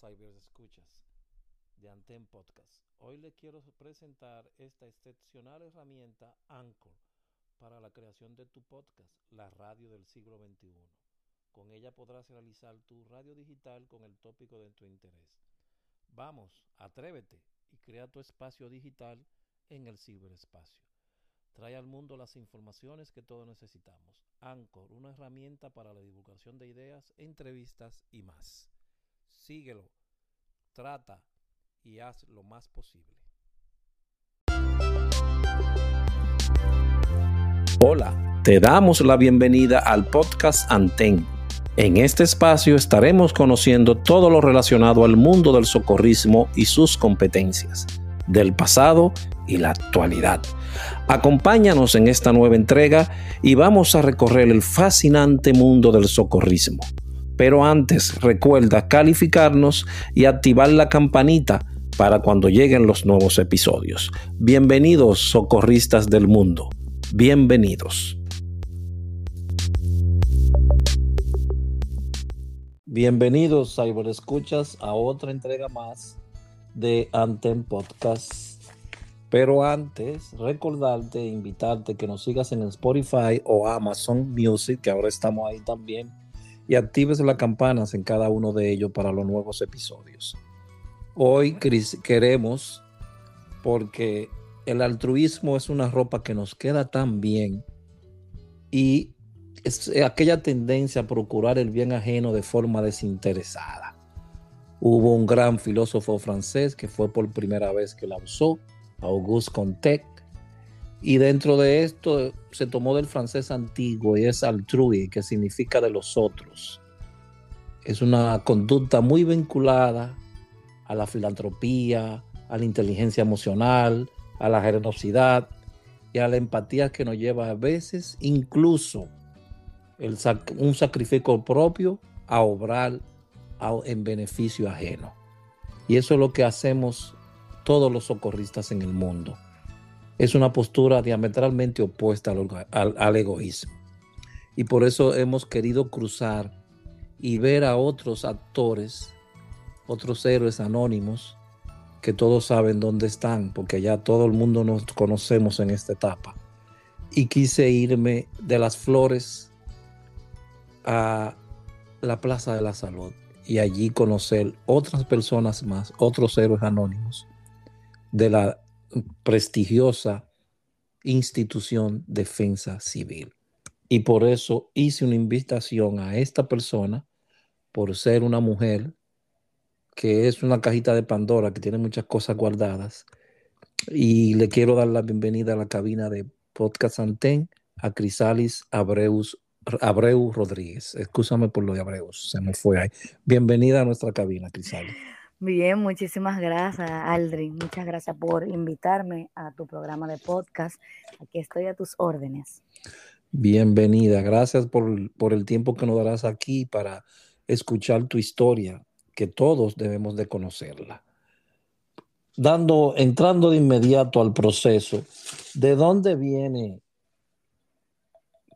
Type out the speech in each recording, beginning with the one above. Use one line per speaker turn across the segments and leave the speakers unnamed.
Cyber Escuchas de Anten Podcast. Hoy les quiero presentar esta excepcional herramienta Anchor para la creación de tu podcast, la radio del siglo XXI. Con ella podrás realizar tu radio digital con el tópico de tu interés. Vamos, atrévete y crea tu espacio digital en el ciberespacio. Trae al mundo las informaciones que todos necesitamos. Anchor, una herramienta para la divulgación de ideas, entrevistas y más síguelo, trata y haz lo más posible. Hola, te damos la bienvenida al podcast Anten. En este espacio estaremos conociendo todo lo relacionado al mundo del socorrismo y sus competencias, del pasado y la actualidad. Acompáñanos en esta nueva entrega y vamos a recorrer el fascinante mundo del socorrismo pero antes recuerda calificarnos y activar la campanita para cuando lleguen los nuevos episodios. Bienvenidos, socorristas del mundo. Bienvenidos. Bienvenidos, Escuchas, a otra entrega más de Anten Podcast. Pero antes, recordarte, invitarte que nos sigas en Spotify o Amazon Music, que ahora estamos ahí también y actives las campanas en cada uno de ellos para los nuevos episodios. Hoy queremos, porque el altruismo es una ropa que nos queda tan bien y es aquella tendencia a procurar el bien ajeno de forma desinteresada. Hubo un gran filósofo francés que fue por primera vez que la usó, Auguste Comte, y dentro de esto se tomó del francés antiguo y es altrui, que significa de los otros. Es una conducta muy vinculada a la filantropía, a la inteligencia emocional, a la generosidad y a la empatía que nos lleva a veces incluso un sacrificio propio a obrar en beneficio ajeno. Y eso es lo que hacemos todos los socorristas en el mundo es una postura diametralmente opuesta al, egoísmo. Y por eso hemos querido cruzar y ver a otros actores, otros héroes anónimos, que todos saben dónde están, porque ya todo el mundo nos conocemos en esta etapa. Y quise irme de las flores a la Plaza de la Salud y allí conocer otras personas más, otros héroes anónimos de la prestigiosa institución defensa civil. Y por eso hice una invitación a esta persona, por ser una mujer que es una cajita de Pandora, que tiene muchas cosas guardadas. Y le quiero dar la bienvenida a la cabina de Podcast Anten a Crisalis Abreus, Abreu Rodríguez. Excúsame por lo de se me fue ahí. Bienvenida a nuestra cabina, Crisalis.
Bien, muchísimas gracias, Aldrin. Muchas gracias por invitarme a tu programa de podcast. Aquí estoy a tus órdenes.
Bienvenida. Gracias por, por el tiempo que nos darás aquí para escuchar tu historia, que todos debemos de conocerla. Dando, entrando de inmediato al proceso, ¿de dónde viene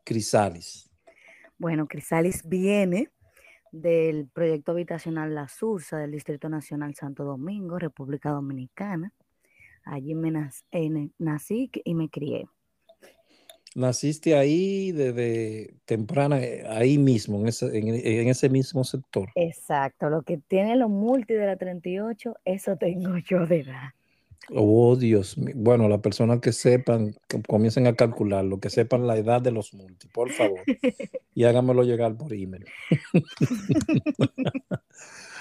Crisalis?
Bueno, Crisalis viene del proyecto habitacional La Sursa del Distrito Nacional Santo Domingo, República Dominicana. Allí me nací y me crié.
¿Naciste ahí desde temprana, eh, ahí mismo, en ese, en ese, mismo sector?
Exacto, lo que tiene los multi de la 38, eso tengo yo de edad.
Oh, Dios mío. Bueno, las personas que sepan, que comiencen a calcular, lo que sepan la edad de los multi, por favor. y háganmelo llegar por email.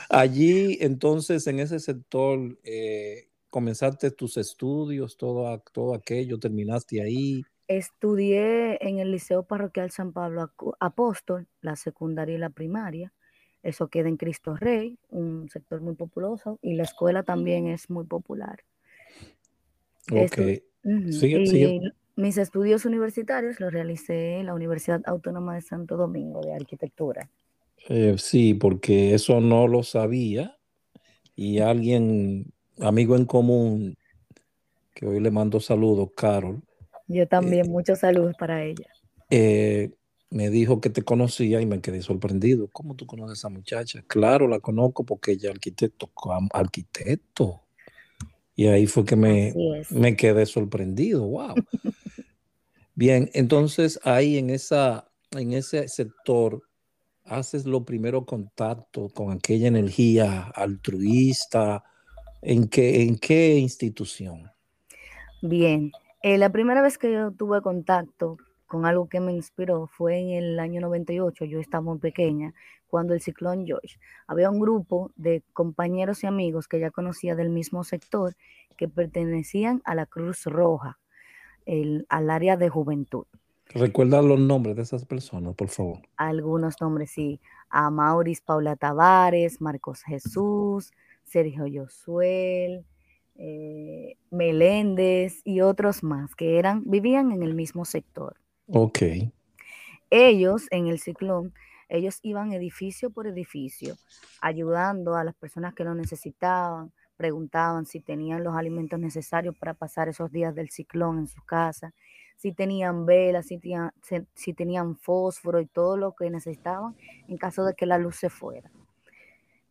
Allí, entonces, en ese sector, eh, comenzaste tus estudios, todo, todo aquello, terminaste ahí.
Estudié en el Liceo Parroquial San Pablo Apóstol, la secundaria y la primaria. Eso queda en Cristo Rey, un sector muy populoso, y la escuela también es muy popular.
Ok.
Mis estudios universitarios los realicé en la Universidad Autónoma de Santo Domingo de Arquitectura.
Eh, sí, porque eso no lo sabía y alguien, amigo en común, que hoy le mando saludos, Carol.
Yo también, eh, muchos saludos para ella.
Eh, me dijo que te conocía y me quedé sorprendido. ¿Cómo tú conoces a esa muchacha? Claro, la conozco porque ella es arquitecto, arquitecto. Y ahí fue que me, me quedé sorprendido. Wow. Bien, entonces ahí en, esa, en ese sector haces lo primero contacto con aquella energía altruista. ¿En qué, en qué institución?
Bien, eh, la primera vez que yo tuve contacto con algo que me inspiró fue en el año 98, yo estaba muy pequeña, cuando el ciclón George. Había un grupo de compañeros y amigos que ya conocía del mismo sector que pertenecían a la Cruz Roja, el, al área de juventud.
Recuerda los nombres de esas personas, por favor.
Algunos nombres, sí. A Mauris Paula Tavares, Marcos Jesús, Sergio Yosuel, eh, Meléndez y otros más que eran, vivían en el mismo sector.
Ok.
Ellos en el ciclón, ellos iban edificio por edificio, ayudando a las personas que lo necesitaban, preguntaban si tenían los alimentos necesarios para pasar esos días del ciclón en su casa, si tenían velas, si tenían, si tenían fósforo y todo lo que necesitaban en caso de que la luz se fuera.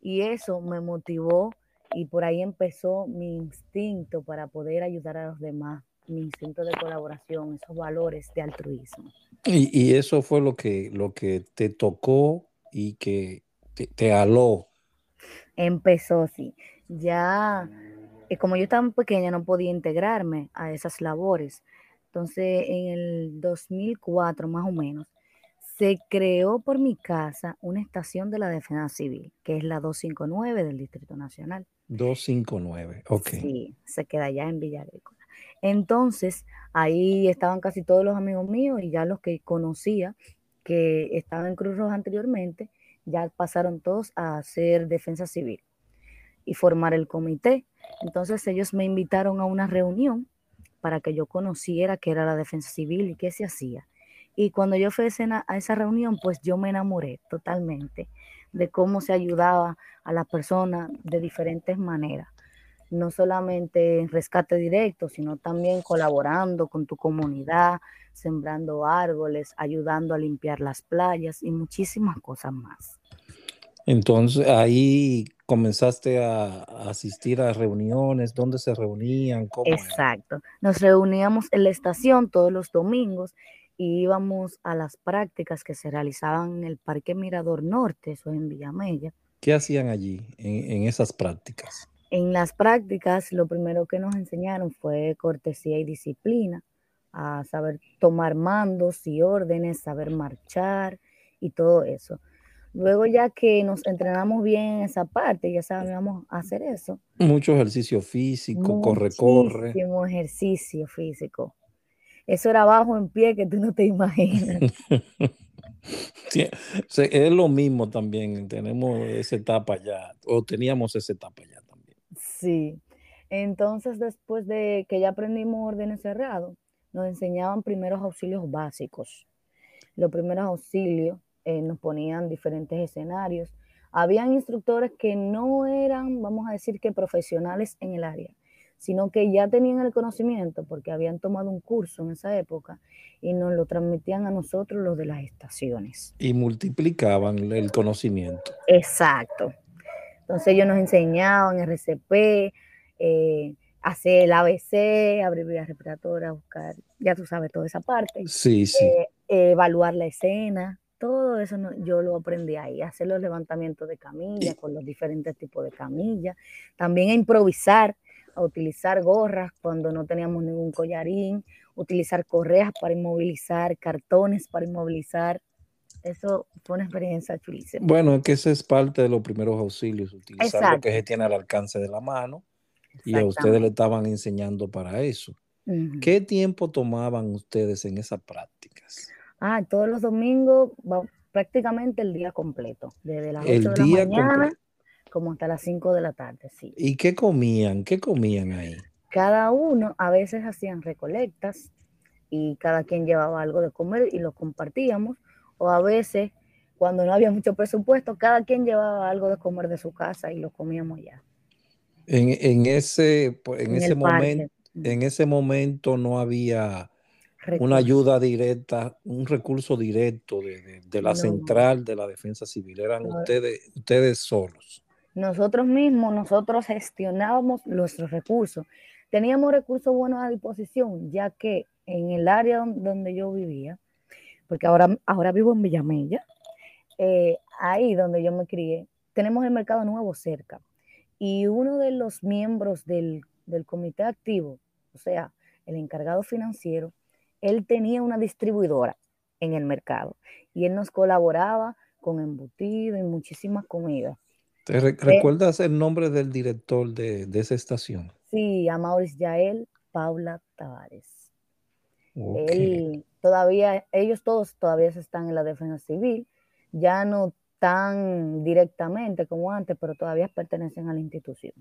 Y eso me motivó y por ahí empezó mi instinto para poder ayudar a los demás mi instinto de colaboración, esos valores de altruismo.
Y, eso fue lo que, lo que te tocó y que te, aló.
Empezó, sí. Ya, eh, como yo estaba pequeña, no podía integrarme a esas labores. Entonces, en el 2004, más o menos, se creó por mi casa una estación de la Defensa Civil, que es la 259 del Distrito Nacional.
259, ok.
Sí, se queda allá en Villareco. Entonces, ahí estaban casi todos los amigos míos y ya los que conocía que estaban en Cruz Roja anteriormente, ya pasaron todos a hacer defensa civil y formar el comité. Entonces ellos me invitaron a una reunión para que yo conociera qué era la defensa civil y qué se hacía. Y cuando yo fui a esa reunión, pues yo me enamoré totalmente de cómo se ayudaba a las personas de diferentes maneras no solamente en rescate directo, sino también colaborando con tu comunidad, sembrando árboles, ayudando a limpiar las playas y muchísimas cosas más.
Entonces ahí comenzaste a, asistir a reuniones, ¿dónde se reunían?
Exacto, nos reuníamos en la estación todos los domingos y íbamos a las prácticas que se realizaban en el Parque Mirador Norte, eso en Villamella.
¿Qué hacían allí en esas prácticas?
En las prácticas, lo primero que nos enseñaron fue cortesía y disciplina, a saber tomar mandos y órdenes, saber marchar y todo eso. Luego ya que nos entrenamos bien en esa parte, ya sabíamos hacer eso.
Mucho ejercicio físico, corre, corre.
Muchísimo ejercicio físico. Eso era bajo en pie que tú no te imaginas.
es lo mismo también, tenemos esa etapa ya, o teníamos esa etapa ya.
Sí. Entonces, después de que ya aprendimos órdenes cerrados, nos enseñaban primeros auxilios básicos. Los primeros auxilios eh, nos ponían diferentes escenarios. Habían instructores que no eran, vamos a decir que profesionales en el área, sino que ya tenían el conocimiento porque habían tomado un curso en esa época y nos lo transmitían a nosotros los de las estaciones.
Y multiplicaban el conocimiento.
Exacto. Entonces ellos nos enseñaban RCP, eh, hacer el ABC, abrir vías respiratorias, buscar, ya tú sabes, toda esa parte.
Sí, sí.
Eh, evaluar la escena, todo eso yo lo aprendí ahí, hacer los levantamientos de camilla con los diferentes tipos de camillas, también a improvisar, a utilizar gorras cuando no teníamos ningún collarín, utilizar correas para inmovilizar, cartones para inmovilizar, eso fue una experiencia chulísima.
Bueno, es que esa es parte de los primeros auxilios, utilizar lo que se tiene al alcance de la mano y a ustedes le estaban enseñando para eso. ¿Qué tiempo tomaban ustedes en esas prácticas?
Ah, todos los domingos, prácticamente el día completo, desde las 8 de la mañana como hasta las 5 de la tarde, sí.
¿Y qué comían? ¿Qué comían ahí?
Cada uno, a veces hacían recolectas y cada quien llevaba algo de comer y lo compartíamos o a veces cuando no había mucho presupuesto, cada quien llevaba algo de comer de su casa y lo comíamos ya.
En, ese, en, ese momento, en ese momento no había una ayuda directa, un recurso directo de, la central de la defensa civil. Eran ustedes, ustedes solos.
Nosotros mismos, nosotros gestionábamos nuestros recursos. Teníamos recursos buenos a disposición, ya que en el área donde yo vivía, porque ahora, ahora vivo en Villamella, eh, ahí donde yo me crié, tenemos el mercado nuevo cerca. Y uno de los miembros del, del comité activo, o sea, el encargado financiero, él tenía una distribuidora en el mercado y él nos colaboraba con embutido y muchísimas comidas.
¿Te eh, recuerdas el nombre del director de, esa estación?
Sí, a Maurice Yael Paula Tavares. Él todavía, ellos todos todavía están en la defensa civil, ya no tan directamente como antes, pero todavía pertenecen a la institución.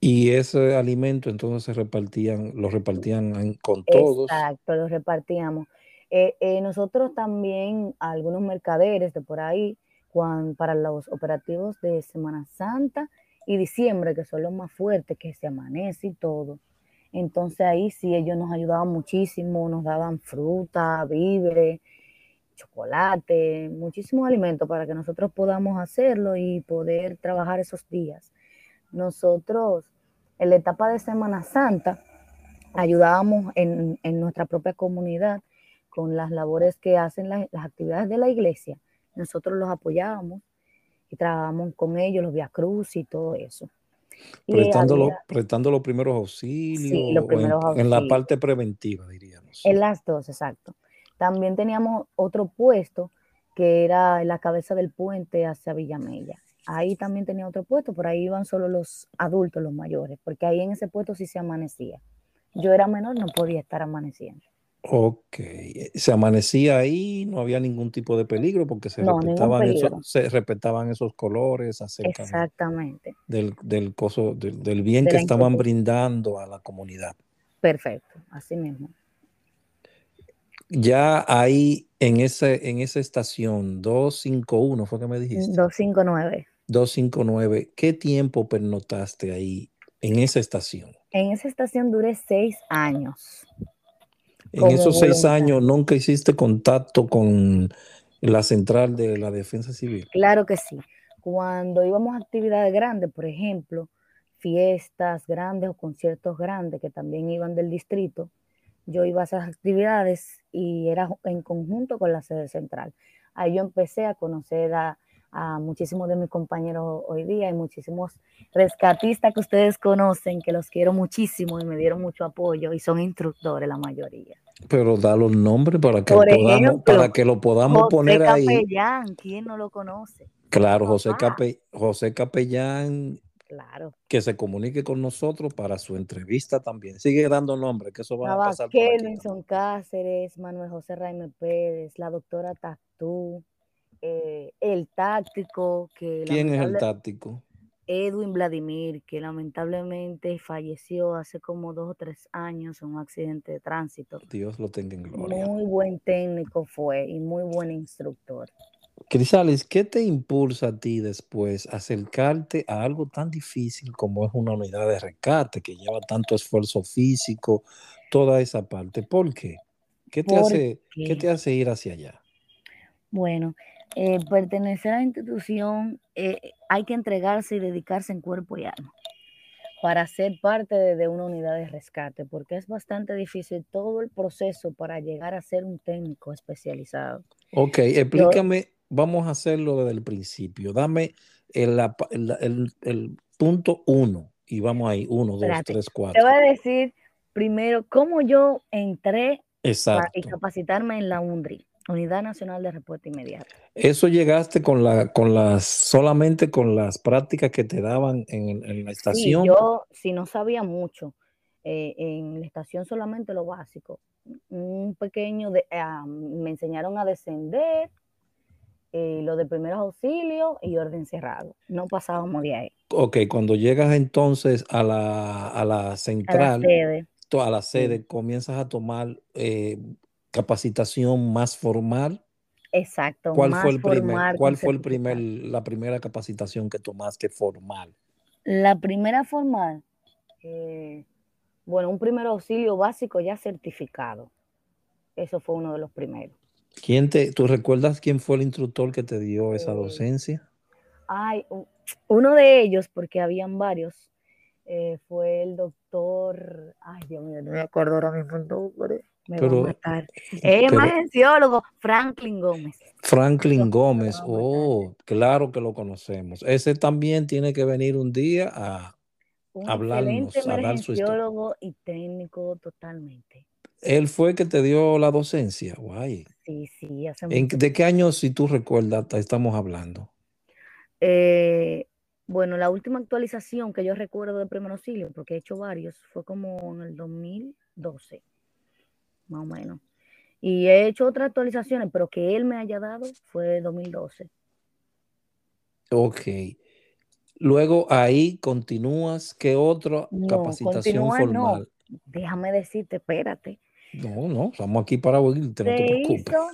Y ese alimento entonces se repartían, lo repartían con todos.
Exacto, lo repartíamos. Eh, eh, nosotros también, algunos mercaderes de por ahí, para los operativos de Semana Santa y diciembre, que son los más fuertes, que se amanece y todo. Entonces ahí sí ellos nos ayudaban muchísimo, nos daban fruta, víveres, chocolate, muchísimos alimentos para que nosotros podamos hacerlo y poder trabajar esos días. Nosotros en la etapa de Semana Santa ayudábamos en, nuestra propia comunidad con las labores que hacen las actividades de la iglesia. Nosotros los apoyábamos y trabajábamos con ellos, los Via Cruz y todo eso.
Prestando, los primeros auxilios, en, la parte preventiva, diríamos.
En las dos, exacto. También teníamos otro puesto que era en la cabeza del puente hacia Villamella ahí también tenía otro puesto, por ahí iban solo los adultos, los mayores, porque ahí en ese puesto sí se amanecía. Yo era menor, no podía estar amaneciendo.
Ok, se amanecía ahí, no había ningún tipo de peligro porque se, respetaban, esos, se respetaban esos colores acerca
Exactamente.
Del, del, coso, del, bien que estaban brindando a la comunidad.
Perfecto, así mismo.
Ya ahí en, ese, en esa estación 251, fue que me dijiste.
259.
259, ¿qué tiempo pernotaste ahí en esa estación?
En esa estación duré seis años.
En esos seis años nunca hiciste contacto con la central de la defensa civil.
Claro que sí. Cuando íbamos a actividades grandes, por ejemplo, fiestas grandes o conciertos grandes que también iban del distrito, yo iba a esas actividades y era en conjunto con la sede central. Ahí yo empecé a conocer a, a muchísimos de mis compañeros hoy día y muchísimos rescatistas que ustedes conocen, que los quiero muchísimo y me dieron mucho apoyo y son instructores la mayoría.
Pero da los nombres para que, podamos, para que lo podamos
José
poner
Capellán, ¿quién no lo conoce?
Claro, José, José Capellán, claro. que se comunique con nosotros para su entrevista también. Sigue dando nombres, que eso va a pasar.
Kelvinson Cáceres, Manuel José Raime Pérez, la doctora Tatú, eh, el táctico. Que
¿Quién es el táctico?
Edwin Vladimir, que lamentablemente falleció hace como dos o tres años en un accidente de tránsito.
Dios lo tenga en gloria.
Muy buen técnico fue y muy buen instructor.
Crisales, ¿qué te impulsa a ti después acercarte a algo tan difícil como es una unidad de rescate que lleva tanto esfuerzo físico, toda esa parte? ¿Por qué? ¿Qué te, hace, ¿qué te hace ir hacia allá?
Bueno, eh, pertenecer a la institución eh, hay que entregarse y dedicarse en cuerpo y alma para ser parte de, una unidad de rescate, porque es bastante difícil todo el proceso para llegar a ser un técnico especializado.
Ok, explícame, vamos a hacerlo desde el principio. Dame el, punto uno y vamos ahí, uno, dos, tres, cuatro.
Te voy a decir primero cómo yo entré y capacitarme en la UNDRI. Unidad Nacional de Respuesta Inmediata.
¿Eso llegaste con la, con las, solamente con las prácticas que te daban en, la estación?
Sí, yo si no sabía mucho. Eh, en la estación solamente lo básico. Un pequeño, de, ah, me enseñaron a descender, eh, lo de primeros auxilios y orden cerrado. No pasábamos de ahí.
Ok, cuando llegas entonces a la, a la central, a la sede, a la sede comienzas a tomar eh, capacitación más formal.
Exacto.
¿Cuál fue el primer, cuál fue el primer, la primera capacitación que tomaste formal?
La primera formal, eh, bueno, un primer auxilio básico ya certificado. Eso fue uno de los primeros.
¿Quién te, ¿Tú recuerdas quién fue el instructor que te dio esa docencia?
Ay, uno de ellos, porque habían varios, eh, fue el doctor, ay Dios mío, no me acuerdo ahora mismo el nombre. Me va a matar. Es emergenciólogo, Franklin Gómez.
Franklin Gómez, oh, claro que lo conocemos. Ese también tiene que venir un día a un hablarnos,
a dar su historia. y técnico totalmente.
Él fue el que te dio la docencia, guay.
Sí, sí, hace
¿De qué año, si tú recuerdas, estamos hablando?
Eh, bueno, la última actualización que yo recuerdo de primer auxilio, porque he hecho varios, fue como en el 2012, más o menos. Y he hecho otras actualizaciones, pero que él me haya dado fue 2012.
Ok. Luego ahí continúas, ¿qué otra capacitación formal?
Déjame decirte, espérate.
No, no, estamos aquí para oírte, no te preocupes. Hizo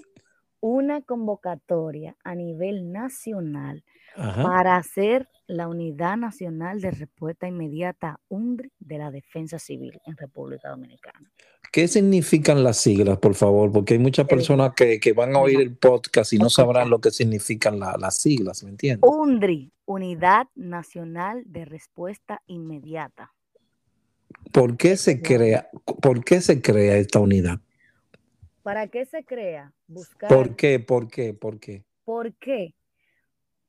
una convocatoria a nivel nacional para hacer la Unidad Nacional de Respuesta Inmediata UNDRI de la Defensa Civil en República Dominicana.
¿Qué significan las siglas, por favor? Porque hay muchas personas que, van a oír el podcast y no sabrán lo que significan las siglas, ¿me entiendes?
UNDRI, Unidad Nacional de Respuesta Inmediata.
¿Por qué se crea, por qué se crea esta unidad?
¿Para qué se crea?
Buscar. ¿Por qué? ¿Por qué? ¿Por qué?
¿Por qué?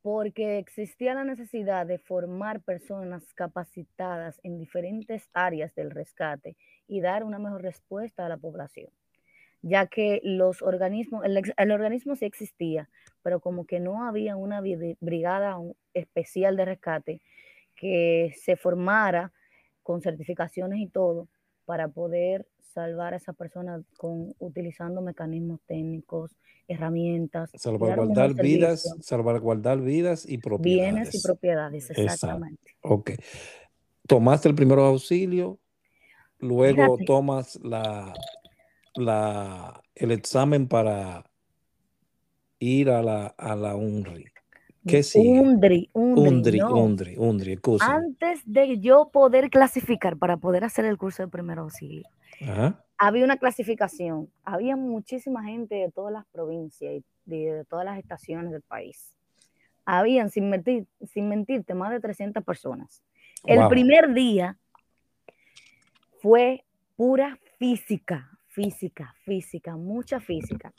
Porque existía la necesidad de formar personas capacitadas en diferentes áreas del rescate y dar una mejor respuesta a la población, ya que los organismos, el, el organismo sí existía, pero como que no había una brigada especial de rescate que se formara con certificaciones y todo para poder salvar a esa persona con utilizando mecanismos técnicos, herramientas.
Salvaguardar vidas, salvaguardar vidas y propiedades.
Bienes y propiedades, exactamente.
Ok. Tomaste el primer auxilio, luego tomas la, la, el examen para ir a la, a la UNRI. ¿Qué sigue?
Undri,
Undri, Undri, Undri,
Antes de yo poder clasificar para poder hacer el curso de primer auxilio, había una clasificación. Había muchísima gente de todas las provincias y de, todas las estaciones del país. Habían, sin, mentir, sin mentirte, más de 300 personas. El primer día fue pura física, física, física, mucha física.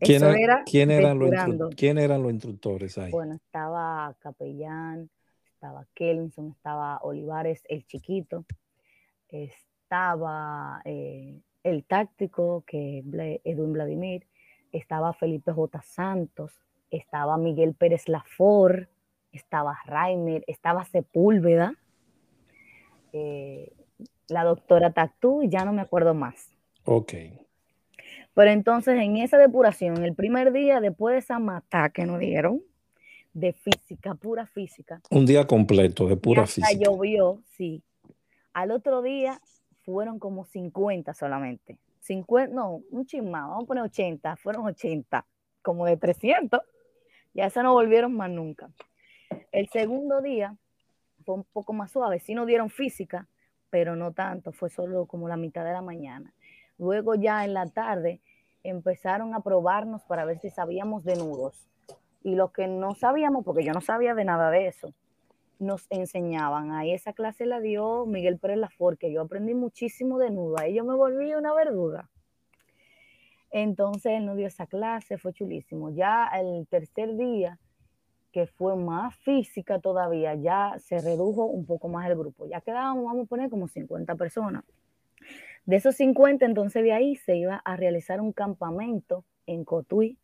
¿Quién, eran los instructores ahí?
Bueno, estaba Capellán, estaba Kellinson, estaba Olivares el chiquito, estaba eh, el táctico, que es Edwin Vladimir, estaba Felipe J. Santos, estaba Miguel Pérez Lafor, estaba Raimer, estaba Sepúlveda, eh, la doctora Tactú, y ya no me acuerdo más.
Ok.
Pero entonces en esa depuración, el primer día después de esa mata que nos dieron, de física, pura física.
Un día completo de pura
física. llovió, sí. Al otro día fueron como 50 solamente. 50, no, un chismado, vamos a poner 80, fueron 80, como de 300. Ya eso no volvieron más nunca. El segundo día fue un poco más suave, sí nos dieron física, pero no tanto, fue solo como la mitad de la mañana. Luego ya en la tarde empezaron a probarnos para ver si sabíamos de nudos. Y lo que no sabíamos, porque yo no sabía de nada de eso, nos enseñaban. Ahí esa clase la dio Miguel Pérez Lafor, que yo aprendí muchísimo de nudo. Ahí yo me volví una verduga. Entonces él nos dio esa clase, fue chulísimo. Ya el tercer día, que fue más física todavía, ya se redujo un poco más el grupo. Ya quedábamos, vamos a poner, como 50 personas. De esos 50, entonces de ahí se iba a realizar un campamento en Cotuí.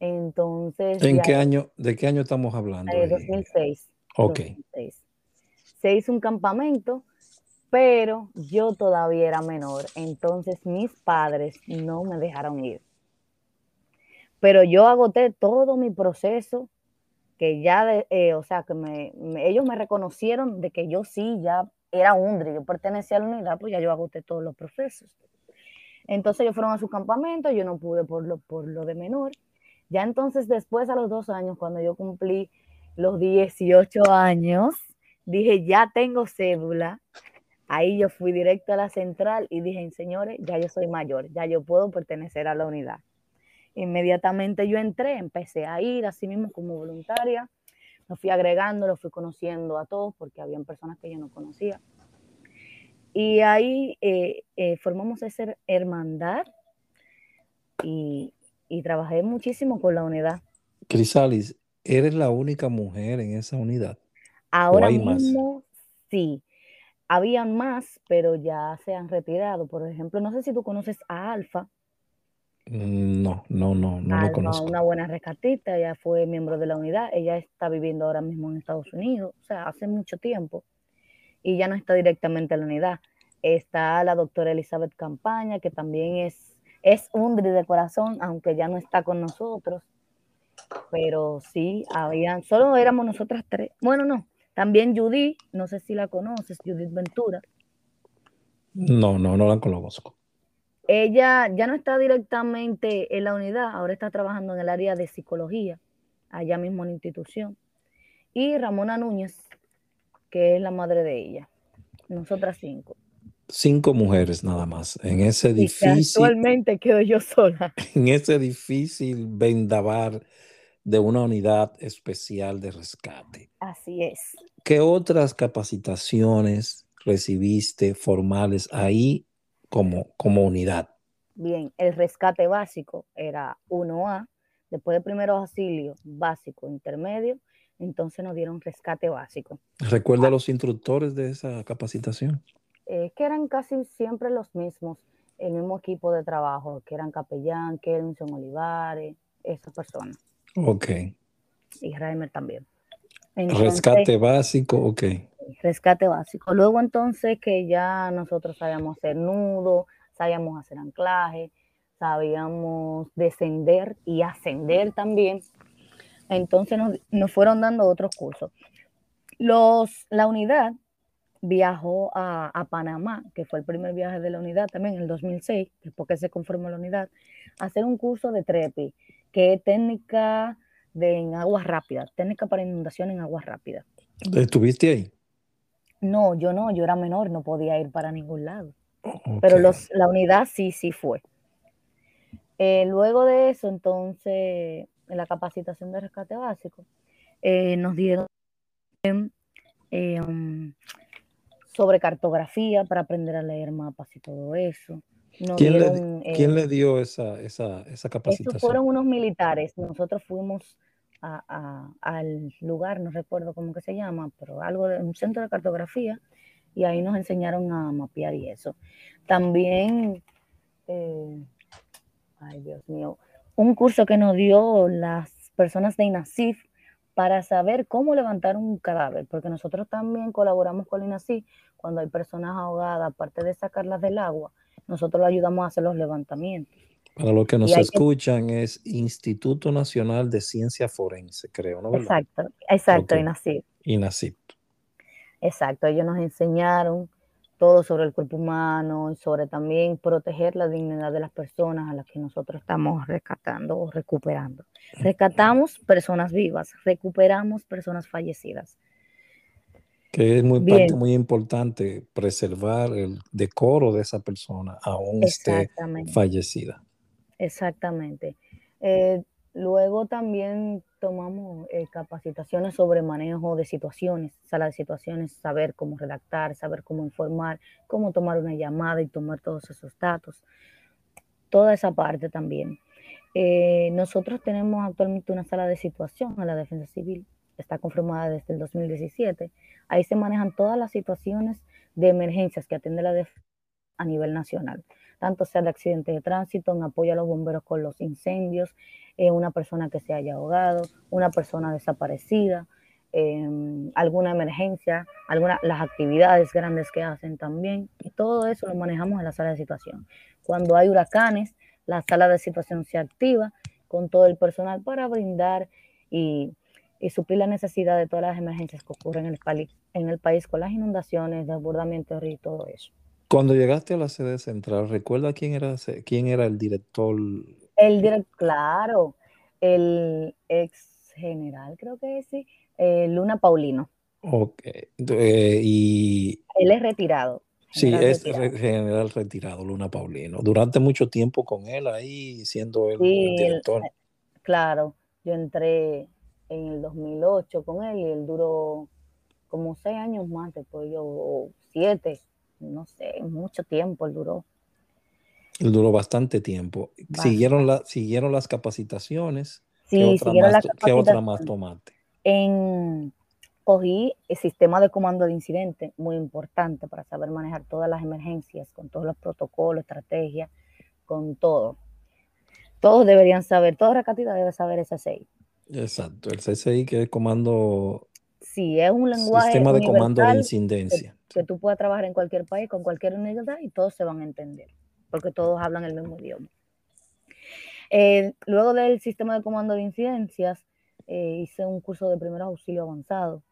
Entonces.
¿En qué año, de qué año estamos hablando?
De 2006.
Ok.
Se hizo un campamento, pero yo todavía era menor. Entonces mis padres no me dejaron ir. Pero yo agoté todo mi proceso, que ya, eh, o sea, que me, ellos me reconocieron de que yo sí ya era UNDRI, yo pertenecía a la unidad, pues ya yo agoté todos los procesos. Entonces ellos fueron a su campamento, yo no pude por lo, por lo de menor. Ya entonces después a los dos años, cuando yo cumplí los 18 años, dije, ya tengo cédula, Ahí yo fui directo a la central y dije, señores, ya yo soy mayor, ya yo puedo pertenecer a la unidad. Inmediatamente yo entré, empecé a ir así mismo como voluntaria, lo fui agregando, lo fui conociendo a todos porque habían personas que yo no conocía. Y ahí eh, eh, formamos esa hermandad y, y trabajé muchísimo con la unidad.
Crisalis, ¿eres la única mujer en esa unidad?
Ahora mismo sí. Habían más, pero ya se han retirado. Por ejemplo, no sé si tú conoces a Alfa.
Mm, no, no, no, no lo conozco.
Una buena rescatista, ella fue miembro de la unidad, ella está viviendo ahora mismo en Estados Unidos, o sea, hace mucho tiempo, y ya no está directamente en la unidad. Está la doctora Elizabeth Campaña, que también es, es Undri de corazón, aunque ya no está con nosotros, pero sí, habían, solo éramos nosotras tres. Bueno, no, también Judith, no sé si la conoces, Judith Ventura.
No, no, no la conozco.
Ella ya no está directamente en la unidad, ahora está trabajando en el área de psicología, allá mismo en la institución. Y Ramona Núñez, que es la madre de ella. Nosotras cinco.
Cinco mujeres nada más. En ese difícil.
actualmente quedo yo sola.
En ese difícil vendavar de una unidad especial de rescate.
Así es.
¿Qué otras capacitaciones recibiste formales ahí como, como unidad?
Bien, el rescate básico era 1A, después de primeros auxilios básico, intermedio, entonces nos dieron rescate básico.
¿Recuerda a los instructores de esa capacitación?
Eh, que eran casi siempre los mismos, el mismo equipo de trabajo, que eran Capellán, Kelvinson Olivares, esas personas.
Ok.
Y Reimer también.
rescate básico, ok.
Rescate básico. Luego entonces que ya nosotros sabíamos hacer nudo, sabíamos hacer anclaje, sabíamos descender y ascender también. Entonces nos, fueron dando otros cursos. Los, la unidad viajó a, a, Panamá, que fue el primer viaje de la unidad también en el 2006, después que se conformó la unidad, a hacer un curso de trepi, que es técnica de en aguas rápidas, técnica para inundación en aguas rápidas.
¿Estuviste ahí?
No, yo no, yo era menor, no podía ir para ningún lado. Pero los, la unidad sí, sí fue. Eh, luego de eso, entonces, en la capacitación de rescate básico, eh, nos dieron eh, um, sobre cartografía para aprender a leer mapas y todo eso.
¿Quién, le, eh, dio esa, esa, esa capacitación?
fueron unos militares. Nosotros fuimos al lugar, no recuerdo cómo que se llama, pero algo de un centro de cartografía, y ahí nos enseñaron a mapear y eso. También, eh, ay Dios mío, un curso que nos dio las personas de INASIF para saber cómo levantar un cadáver, porque nosotros también colaboramos con INASIF cuando hay personas ahogadas, aparte de sacarlas del agua, nosotros le ayudamos a hacer los levantamientos.
Para los que nos escuchan, es Instituto Nacional de Ciencia Forense, creo, ¿no?
Exacto, exacto, INACIP.
INACIP.
Exacto, ellos nos enseñaron todo sobre el cuerpo humano y sobre también proteger la dignidad de las personas a las que nosotros estamos rescatando o recuperando. Rescatamos personas vivas, recuperamos personas fallecidas.
Que es muy, parte muy importante preservar el decoro de esa persona, aún esté fallecida.
Exactamente. Eh, luego también tomamos eh, capacitaciones sobre manejo de situaciones, sala de situaciones, saber cómo redactar, saber cómo informar, cómo tomar una llamada y tomar todos esos datos. Toda esa parte también. Eh, nosotros tenemos actualmente una sala de situación a la defensa civil está conformada desde el 2017. Ahí se manejan todas las situaciones de emergencias que atiende la defensa a nivel nacional, tanto sea de accidentes de tránsito, en apoyo a los bomberos con los incendios, eh, una persona que se haya ahogado, una persona desaparecida, em, alguna emergencia, alguna, las actividades grandes que hacen también, y todo eso lo manejamos en la sala de situación. Cuando hay huracanes, la sala de situación se activa con todo el personal para brindar y y suplir la necesidad de todas las emergencias que ocurren en el, país, en el país con las inundaciones, desbordamientos y todo eso.
Cuando llegaste a la sede central, ¿recuerda quién era, quién era el director?
El director, claro, el ex general, creo que sí, eh, Luna Paulino.
Ok, eh, y...
Él es retirado.
Sí, es general retirado, Luna Paulino. Durante mucho tiempo con él ahí, siendo el, director. Eh,
claro, yo entré en el 2008 con él y él duró como seis años más después yo, o siete, no sé, mucho tiempo él duró.
Él duró bastante tiempo. Siguieron, la, siguieron las capacitaciones.
Sí, ¿Qué otra,
más, ¿qué otra más tomaste?
En cogí el sistema de comando de incidente, muy importante para saber manejar todas las emergencias, con todos los protocolos, estrategias, con todo. Todos deberían saber, toda recatita debe saber SSI.
Exacto, el CSI que es comando.
Sí, es un lenguaje.
Sistema de comando de incidencia.
Que, tú puedas trabajar en cualquier país, con cualquier unidad y todos se van a entender, porque todos hablan el mismo idioma. Eh, luego del sistema de comando de incidencias, eh, hice un curso de primer auxilio avanzado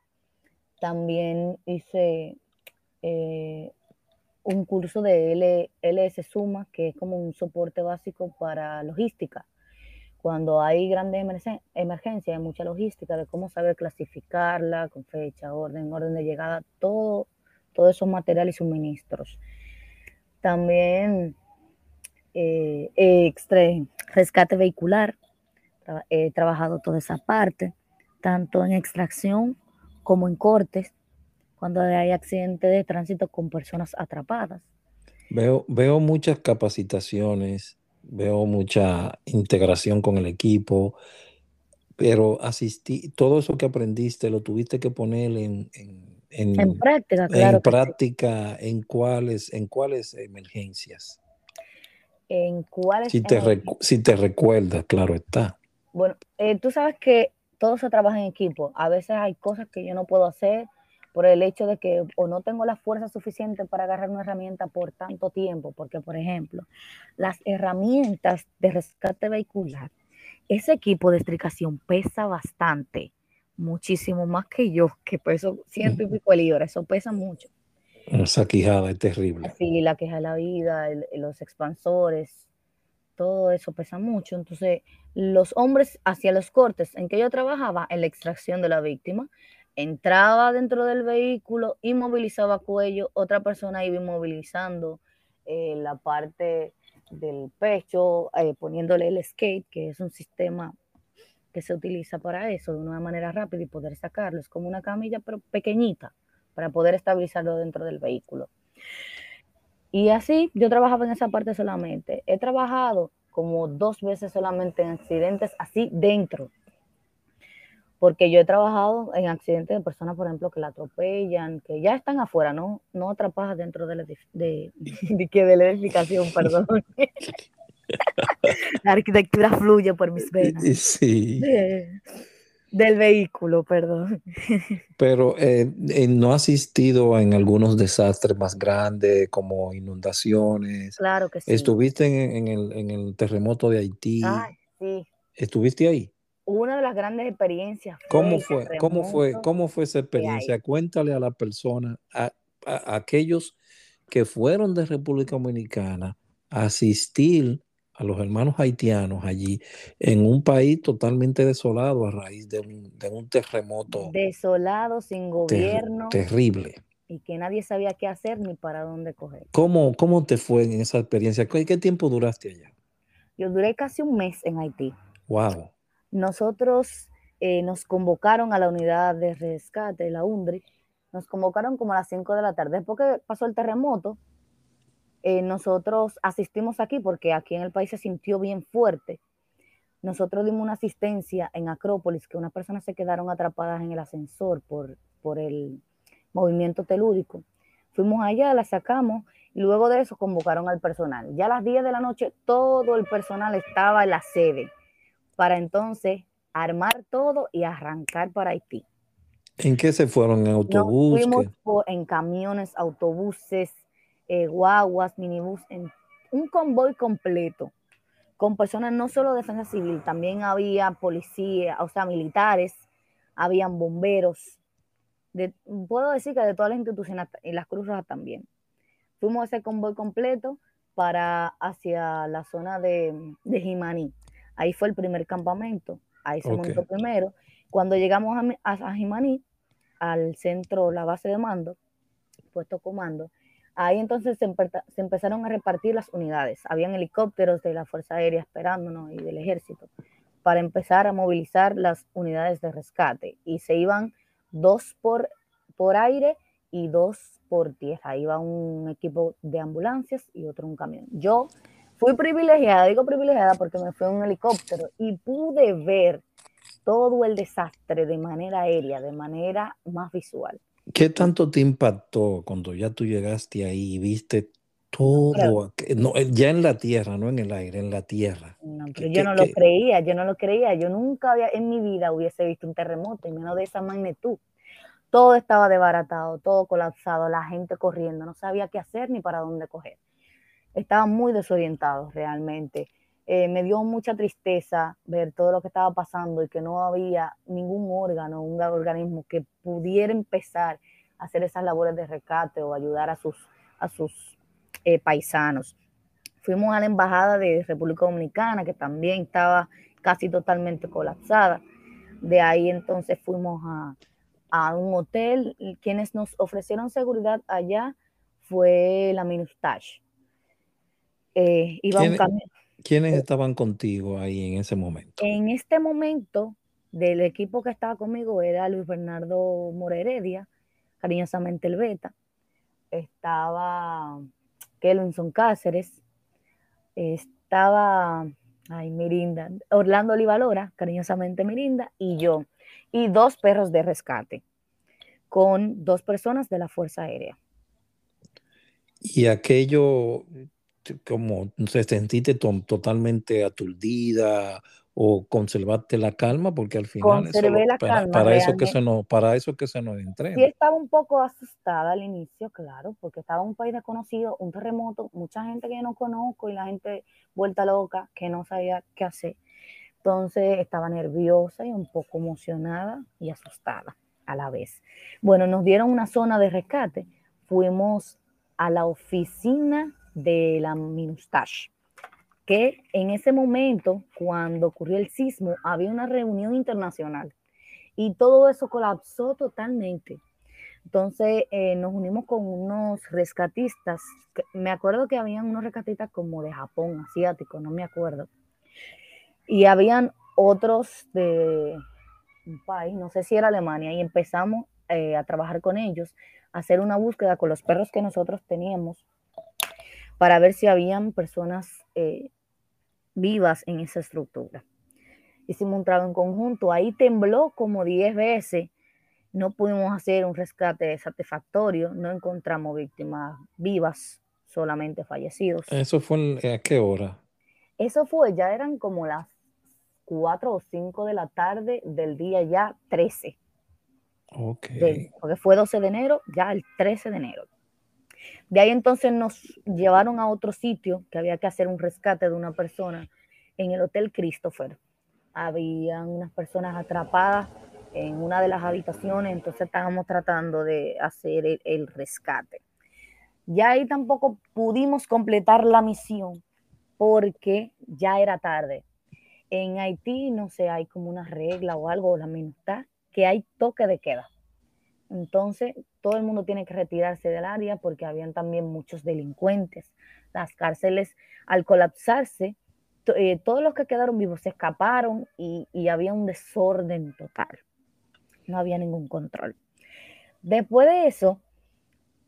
también hice eh, un curso de LS Suma, que es como un soporte básico para logística. Cuando hay grandes emergencias, hay mucha logística de cómo saber clasificarla con fecha, orden, orden de llegada, todo, todos esos materiales y suministros. También eh, rescate vehicular, he trabajado toda esa parte, tanto en extracción como en cortes, cuando hay accidentes de tránsito con personas atrapadas.
Veo, veo muchas capacitaciones, veo mucha integración con el equipo, pero asistí, todo eso que aprendiste lo tuviste que poner en,
en, práctica, claro.
En práctica, en cuáles, en cuáles emergencias.
En cuáles.
Si te, si te recuerdas, claro está.
Bueno, eh, tú sabes que todo se trabaja en equipo. A veces hay cosas que yo no puedo hacer por el hecho de que o no tengo la fuerza suficiente para agarrar una herramienta por tanto tiempo, porque por ejemplo, las herramientas de rescate vehicular, ese equipo de estricación pesa bastante, muchísimo más que yo, que peso ciento y pico de libras, eso pesa mucho.
Esa quijada es terrible.
Sí, la queja de la vida, los expansores, todo eso pesa mucho. Entonces, los hombres hacia los cortes en que yo trabajaba, en la extracción de la víctima, entraba dentro del vehículo, inmovilizaba cuello, otra persona iba inmovilizando eh, la parte del pecho, eh, poniéndole el skate, que es un sistema que se utiliza para eso de una manera rápida y poder sacarlo. Es como una camilla, pero pequeñita, para poder estabilizarlo dentro del vehículo. Y así yo trabajaba en esa parte solamente. He trabajado como dos veces solamente en accidentes así dentro. Porque yo he trabajado en accidentes de personas, por ejemplo, que la atropellan, que ya están afuera, no, no atrapadas dentro de la, de, de, de la edificación, perdón. la arquitectura fluye por mis venas.
Sí.
Del vehículo, perdón.
Pero eh, eh, no ha asistido en algunos desastres más grandes como inundaciones.
Claro que sí.
¿Estuviste en, el, terremoto de Haití?
sí.
¿Estuviste ahí?
Una de las grandes experiencias.
¿Cómo fue? ¿Cómo fue? ¿Cómo fue esa experiencia? Cuéntale a la persona, a, aquellos que fueron de República Dominicana a asistir a los hermanos haitianos allí en un país totalmente desolado a raíz de un, terremoto.
Desolado, sin gobierno.
terrible.
Y que nadie sabía qué hacer ni para dónde coger.
¿Cómo, cómo te fue en esa experiencia? ¿Qué, ¿Qué, tiempo duraste allá?
Yo duré casi un mes en Haití.
Wow.
Nosotros eh, nos convocaron a la unidad de rescate, la UNDRI, nos convocaron como a las 5 de la tarde. Después que pasó el terremoto, eh, nosotros asistimos aquí porque aquí en el país se sintió bien fuerte. Nosotros dimos una asistencia en Acrópolis, que unas personas se quedaron atrapadas en el ascensor por, por el movimiento telúrico. Fuimos allá, la sacamos y luego de eso convocaron al personal. Ya a las 10 de la noche todo el personal estaba en la sede para entonces armar todo y arrancar para Haití.
¿En qué se fueron? ¿En autobús?
fuimos en camiones, autobuses, eh, guaguas, minibús, en un convoy completo, con personas no solo de defensa civil, también había policía, o sea, militares, habían bomberos, puedo decir que de todas las instituciones y las Cruz Rojas también. Fuimos a ese convoy completo para hacia la zona de, de Jimaní. Ahí fue el primer campamento, ahí se montó primero. Cuando llegamos a, a, Jimaní, al centro, la base de mando, puesto comando, Ahí entonces se, empezaron a repartir las unidades. Habían helicópteros de la Fuerza Aérea esperándonos y del ejército para empezar a movilizar las unidades de rescate. Y se iban dos por, por aire y dos por tierra. Iba un equipo de ambulancias y otro un camión. Yo fui privilegiada, digo privilegiada porque me fui en un helicóptero y pude ver todo el desastre de manera aérea, de manera más visual.
¿Qué tanto te impactó cuando ya tú llegaste ahí y viste todo, no, eh, ya en la tierra, no en el aire, en la tierra?
No, pero yo no lo creía, yo no lo creía, yo nunca había en mi vida hubiese visto un terremoto, y menos de esa magnitud. Todo estaba desbaratado, todo colapsado, la gente corriendo, no sabía qué hacer ni para dónde coger. Estaban muy desorientados realmente. Eh, me dio mucha tristeza ver todo lo que estaba pasando y que no había ningún órgano, un organismo que pudiera empezar a hacer esas labores de rescate o ayudar a sus, a sus eh, paisanos. Fuimos a la embajada de República Dominicana, que también estaba casi totalmente colapsada. De ahí entonces fuimos a, a un hotel. Quienes nos ofrecieron seguridad allá fue la Minustache.
Eh, iba un camión ¿Quiénes eh, estaban contigo ahí en ese momento?
En este momento, del equipo que estaba conmigo era Luis Bernardo Moreredia, cariñosamente el Beta. Estaba Kelvinson Cáceres. Estaba, ay, Mirinda, Orlando Olivalora, cariñosamente Mirinda, y yo. Y dos perros de rescate con dos personas de la Fuerza Aérea.
Y aquello, como se sentiste totalmente aturdida o conservaste la calma porque al final
eso la
para,
calma,
para eso que se nos para eso que se nos entrena.
Sí estaba un poco asustada al inicio, claro, porque estaba un país desconocido, un terremoto, mucha gente que yo no conozco y la gente vuelta loca que no sabía qué hacer. Entonces estaba nerviosa y un poco emocionada y asustada a la vez. Bueno, nos dieron una zona de rescate. Fuimos a la oficina de la Minustache, que en ese momento, cuando ocurrió el sismo, había una reunión internacional y todo eso colapsó totalmente. Entonces eh, nos unimos con unos rescatistas. Me acuerdo que habían unos rescatistas como de Japón, asiático, no me acuerdo. Y habían otros de un país, no sé si era Alemania, y empezamos eh, a trabajar con ellos, a hacer una búsqueda con los perros que nosotros teníamos para ver si habían personas eh, vivas en esa estructura. Hicimos un trabajo en conjunto, ahí tembló como 10 veces, no pudimos hacer un rescate satisfactorio, no encontramos víctimas vivas, solamente fallecidos.
¿Eso fue a qué hora?
Eso fue, ya eran como las 4 o 5 de la tarde del día ya 13.
Ok.
porque fue 12 de enero, ya el 13 de enero. De ahí entonces nos llevaron a otro sitio que había que hacer un rescate de una persona en el Hotel Christopher. Habían unas personas atrapadas en una de las habitaciones, entonces estábamos tratando de hacer el, rescate. Ya ahí tampoco pudimos completar la misión porque ya era tarde. En Haití, no sé, hay como una regla o algo, la minuta, que hay toque de queda. Entonces, todo el mundo tiene que retirarse del área porque habían también muchos delincuentes. Las cárceles, al colapsarse, eh, todos los que quedaron vivos se escaparon y, había un desorden total. No había ningún control. Después de eso,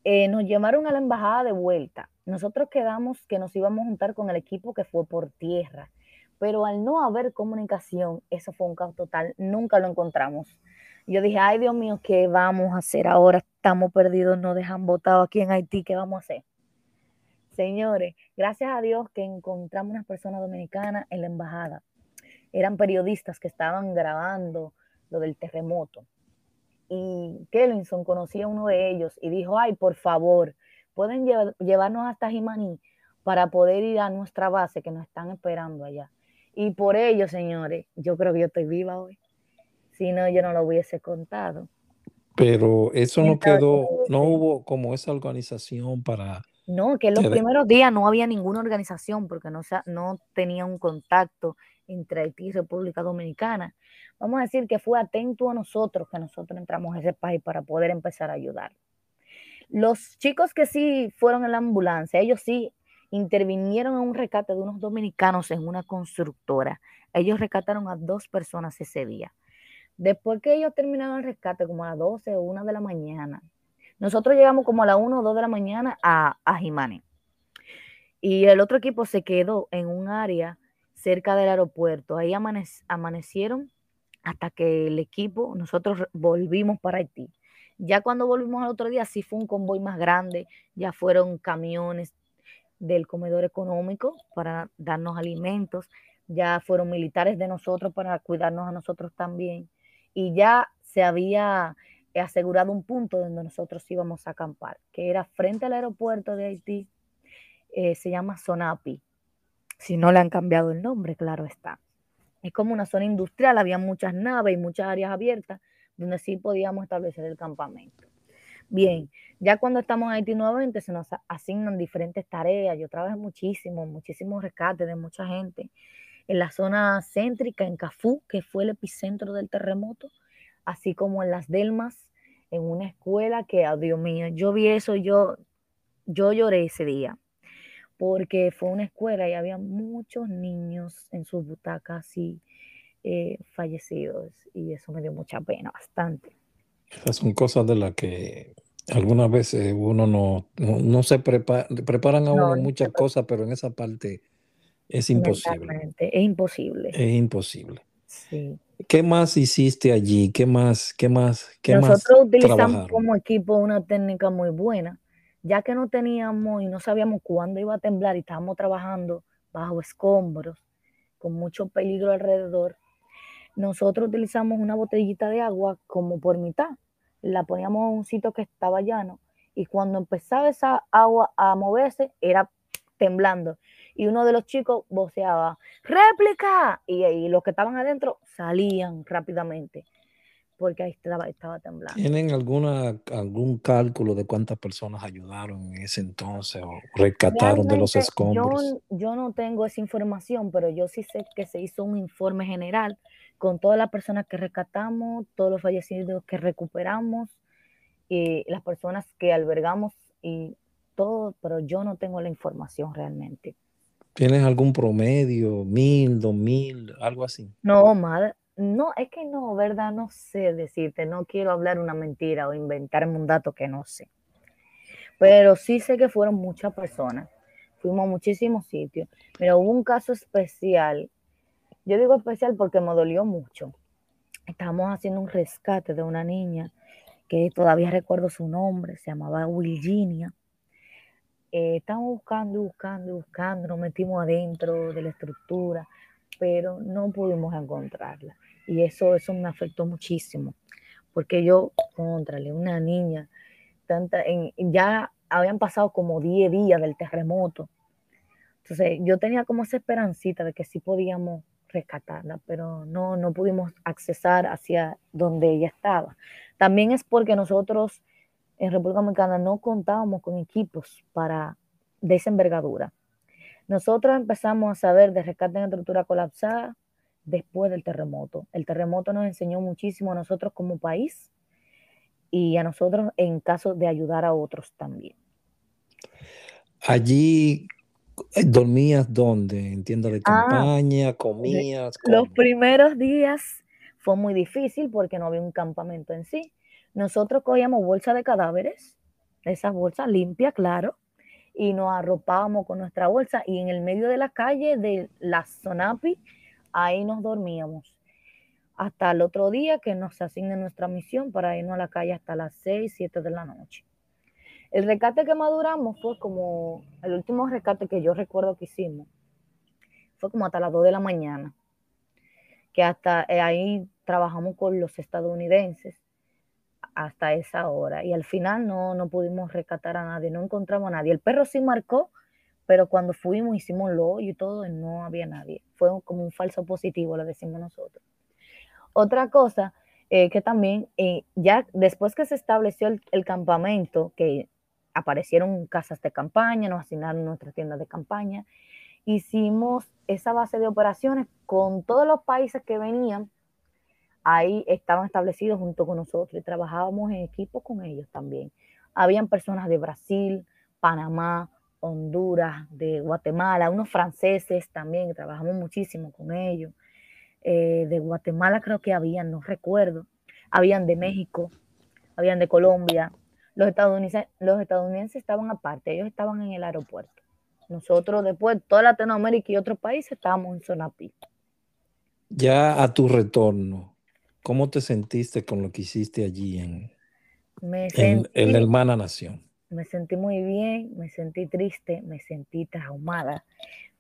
eh, nos llamaron a la embajada de vuelta. Nosotros quedamos que nos íbamos a juntar con el equipo que fue por tierra, pero al no haber comunicación, eso fue un caos total. Nunca lo encontramos yo dije, ay Dios mío, ¿qué vamos a hacer ahora? Estamos perdidos, nos dejan botados aquí en Haití, ¿qué vamos a hacer? Señores, gracias a Dios que encontramos unas personas dominicanas en la embajada. Eran periodistas que estaban grabando lo del terremoto. Y Kelvinson conocía a uno de ellos y dijo, ay, por favor, pueden llevarnos hasta Jimaní para poder ir a nuestra base que nos están esperando allá. Y por ello, señores, yo creo que yo estoy viva hoy. Si no, yo no lo hubiese contado.
Pero eso no quedó, no hubo como esa organización para...
No, que en los primeros días no había ninguna organización porque no, no tenía un contacto entre Haití y República Dominicana. Vamos a decir que fue atento a nosotros, que nosotros entramos a ese país para poder empezar a ayudar. Los chicos que sí fueron en la ambulancia, ellos sí intervinieron en un rescate de unos dominicanos en una constructora. Ellos rescataron a dos personas ese día. Después que ellos terminaron el rescate, como a las 12 o 1 de la mañana, nosotros llegamos como a las 1 o 2 de la mañana a, a. Y el otro equipo se quedó en un área cerca del aeropuerto. Ahí amanecieron hasta que el equipo, nosotros volvimos para Haití. Ya cuando volvimos al otro día, sí fue un convoy más grande, ya fueron camiones del comedor económico para darnos alimentos, ya fueron militares de nosotros para cuidarnos a nosotros también, y ya se había asegurado un punto donde nosotros íbamos a acampar, que era frente al aeropuerto de Haití, eh, se llama Sonapi, si no le han cambiado el nombre, claro está. Es como una zona industrial, había muchas naves y muchas áreas abiertas donde sí podíamos establecer el campamento. Bien, ya cuando estamos en Haití nuevamente se nos asignan diferentes tareas. Yo trabajé muchísimo, muchísimos rescates de mucha gente en la zona céntrica, en Cafú, que fue el epicentro del terremoto, así como en las Delmas, en una escuela que, oh, Dios mío, yo vi eso, yo, yo lloré ese día porque fue una escuela y había muchos niños en sus butacas y eh, fallecidos y eso me dio mucha pena, bastante.
Esas son cosas de las que algunas veces uno no, no, se prepara, preparan a uno muchas cosas, pero en esa parte es imposible.
Es imposible.
Es imposible. Sí. ¿Qué más hiciste allí? ¿Qué más? ¿Qué más? Qué
Nosotros utilizamos como equipo una técnica muy buena ya que no teníamos y no sabíamos cuándo iba a temblar y estábamos trabajando bajo escombros, con mucho peligro alrededor, nosotros utilizamos una botellita de agua como por mitad. La poníamos en un sitio que estaba llano y cuando empezaba esa agua a moverse era temblando. Y uno de los chicos voceaba, réplica, y, y los que estaban adentro salían rápidamente porque ahí estaba, estaba temblando.
¿Tienen alguna, algún cálculo de cuántas personas ayudaron en ese entonces o rescataron de los escombros?
Yo, no tengo esa información, pero yo sí sé que se hizo un informe general con todas las personas que rescatamos, todos los fallecidos que recuperamos, y las personas que albergamos y todo, pero yo no tengo la información realmente.
¿Tienes algún promedio, mil, dos mil, algo así?
No, madre, no, es que no, ¿verdad? No sé decirte, no quiero hablar una mentira o inventarme un dato que no sé. Pero sí sé que fueron muchas personas. Fuimos a muchísimos sitios. Pero hubo un caso especial. Yo digo especial porque me dolió mucho. Estábamos haciendo un rescate de una niña que todavía recuerdo su nombre, se llamaba Virginia. Eh, estábamos buscando, buscando, buscando, nos metimos adentro de la estructura, pero no pudimos encontrarla. Y eso, eso me afectó muchísimo, porque yo, contrale, una niña, tanta, en, ya habían pasado como 10 días del terremoto. Entonces yo tenía como esa esperancita de que sí podíamos rescatarla, pero no, no pudimos accesar hacia donde ella estaba. También es porque nosotros en República Dominicana no contábamos con equipos para de Nosotros empezamos a saber de rescate en estructura colapsada después del terremoto. El terremoto nos enseñó muchísimo a nosotros como país y a nosotros en caso de ayudar a otros también.
Allí eh, dormías dónde? En tienda de ah, campaña, comías.
Los primeros días fue muy difícil porque no había un campamento en sí. Nosotros cogíamos bolsas de cadáveres, esas bolsas limpias, claro, y nos arropábamos con nuestra bolsa y en el medio de la calle de la Sonapi ahí nos dormíamos hasta el otro día que nos asigne nuestra misión para irnos a la calle hasta las 6, 7 de la noche. El rescate que maduramos fue como el último rescate que yo recuerdo que hicimos. Fue como hasta las 2 de la mañana, que hasta eh, ahí trabajamos con los estadounidenses hasta esa hora. Y al final no, no pudimos rescatar a nadie, no encontramos a nadie. El perro sí marcó, pero cuando fuimos, hicimos lo hoyo y todo, no había nadie. Fue como un falso positivo, lo decimos nosotros. Otra cosa eh, que también, eh, ya después que se estableció el, campamento, que aparecieron casas de campaña, nos asignaron nuestras tiendas de campaña, hicimos esa base de operaciones con todos los países que venían, ahí estaban establecidos junto con nosotros y trabajábamos en equipo con ellos también habían personas de Brasil, Panamá, Honduras, de Guatemala, unos franceses también, trabajamos muchísimo con ellos. Eh, de Guatemala creo que habían, no recuerdo. Habían de México, habían de Colombia. Los estadounidenses, los estadounidenses estaban aparte, ellos estaban en el aeropuerto. Nosotros después, toda Latinoamérica y otros países estábamos en zona.
Ya a tu retorno, ¿cómo te sentiste con lo que hiciste allí en, en, la hermana nación?
Me sentí muy bien, me sentí triste, me sentí traumada.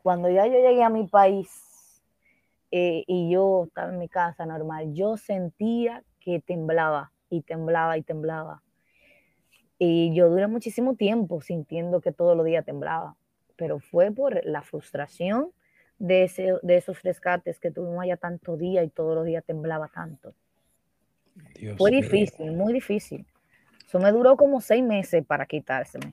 Cuando ya yo llegué a mi país eh, y yo estaba en mi casa normal, yo sentía que temblaba y temblaba y temblaba. Y yo duré muchísimo tiempo sintiendo que todos los días temblaba, pero fue por la frustración de, ese, de esos rescates que tuvimos allá tanto día y todos los días temblaba tanto. fue difícil, muy difícil. Eso me duró como seis meses para quitárseme.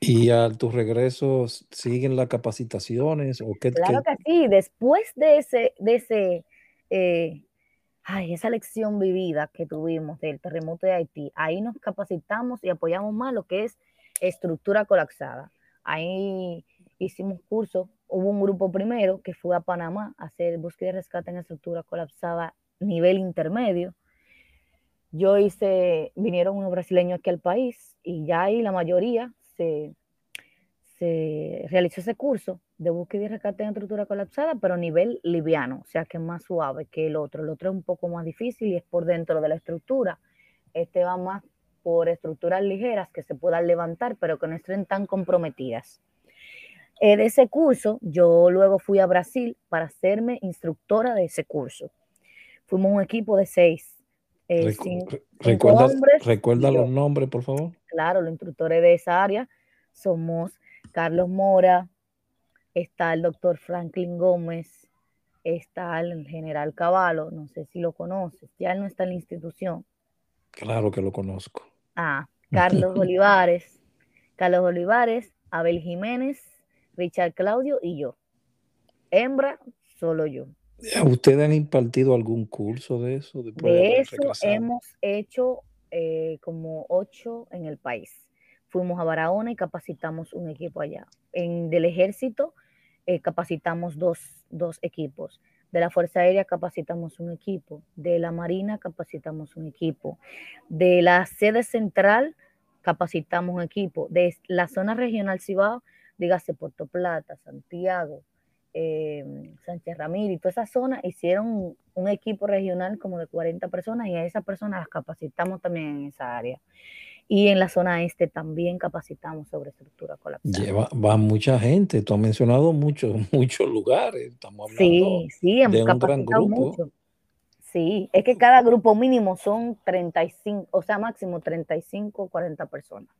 ¿Y a tu regreso siguen las capacitaciones? O qué,
claro que sí, después de ese, de ese eh, ay, esa lección vivida que tuvimos del terremoto de Haití, ahí nos capacitamos y apoyamos más lo que es estructura colapsada. Ahí hicimos cursos, hubo un grupo primero que fue a Panamá a hacer búsqueda y rescate en estructura colapsada nivel intermedio. Yo hice, vinieron unos brasileños aquí al país y ya ahí la mayoría se, se realizó ese curso de búsqueda y rescate en estructura colapsada, pero a nivel liviano, o sea que es más suave que el otro. El otro es un poco más difícil y es por dentro de la estructura. Este va más por estructuras ligeras que se puedan levantar, pero que no estén tan comprometidas. Eh, de ese curso, yo luego fui a Brasil para hacerme instructora de ese curso. Fuimos un equipo de seis.
Eh, ¿Recuerda, los nombres, por favor?
Claro, los instructores de esa área somos Carlos Mora, está el doctor Franklin Gómez, está el general Caballo, no sé si lo conoces, ya no está en la institución.
Claro que lo conozco.
Ah, Carlos Olivares, Carlos Olivares, Abel Jiménez, Richard Claudio y yo. Hembra, solo yo.
¿Ustedes han impartido algún curso de eso?
De, eso hemos hecho eh, como ocho en el país fuimos a Barahona y capacitamos un equipo allá. En, del ejército eh, capacitamos dos, dos equipos. De la Fuerza Aérea capacitamos un equipo. De la Marina capacitamos un equipo. De la sede central capacitamos un equipo. De la zona regional Cibao, dígase Puerto Plata, Santiago, eh, Sánchez Ramírez toda esa zona hicieron un equipo regional como de 40 personas y a esas personas las capacitamos también en esa área. Y en la zona este también capacitamos sobre estructura colapsada.
Lleva, va mucha gente, tú has mencionado muchos, muchos lugares. Estamos hablando
sí, sí, hemos de un gran grupo. Mucho. Sí, es que cada grupo mínimo son 35, o sea, máximo 35 o 40 personas.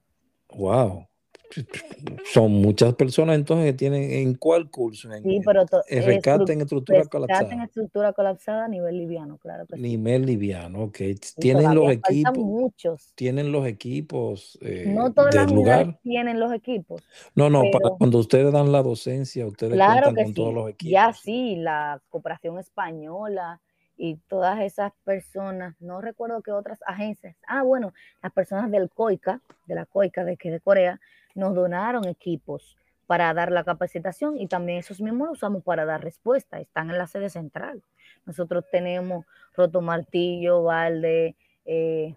Wow son muchas personas entonces que tienen en cuál curso en,
sí, pero
en rescate en estructura colapsada
en estructura colapsada a nivel liviano claro
nivel liviano ok. Tienen los equipos muchos. Tienen los equipos eh,
no todas las lugar tienen los equipos
no no cuando ustedes dan la docencia ustedes cuentan con todos los equipos.
ya sí la cooperación española y todas esas personas, no recuerdo qué otras agencias, ah, bueno, las personas del COICA, de la COICA de, que de Corea, nos donaron equipos para dar la capacitación y también esos mismos los usamos para dar respuesta, están en la sede central. Nosotros tenemos roto martillo, balde, eh,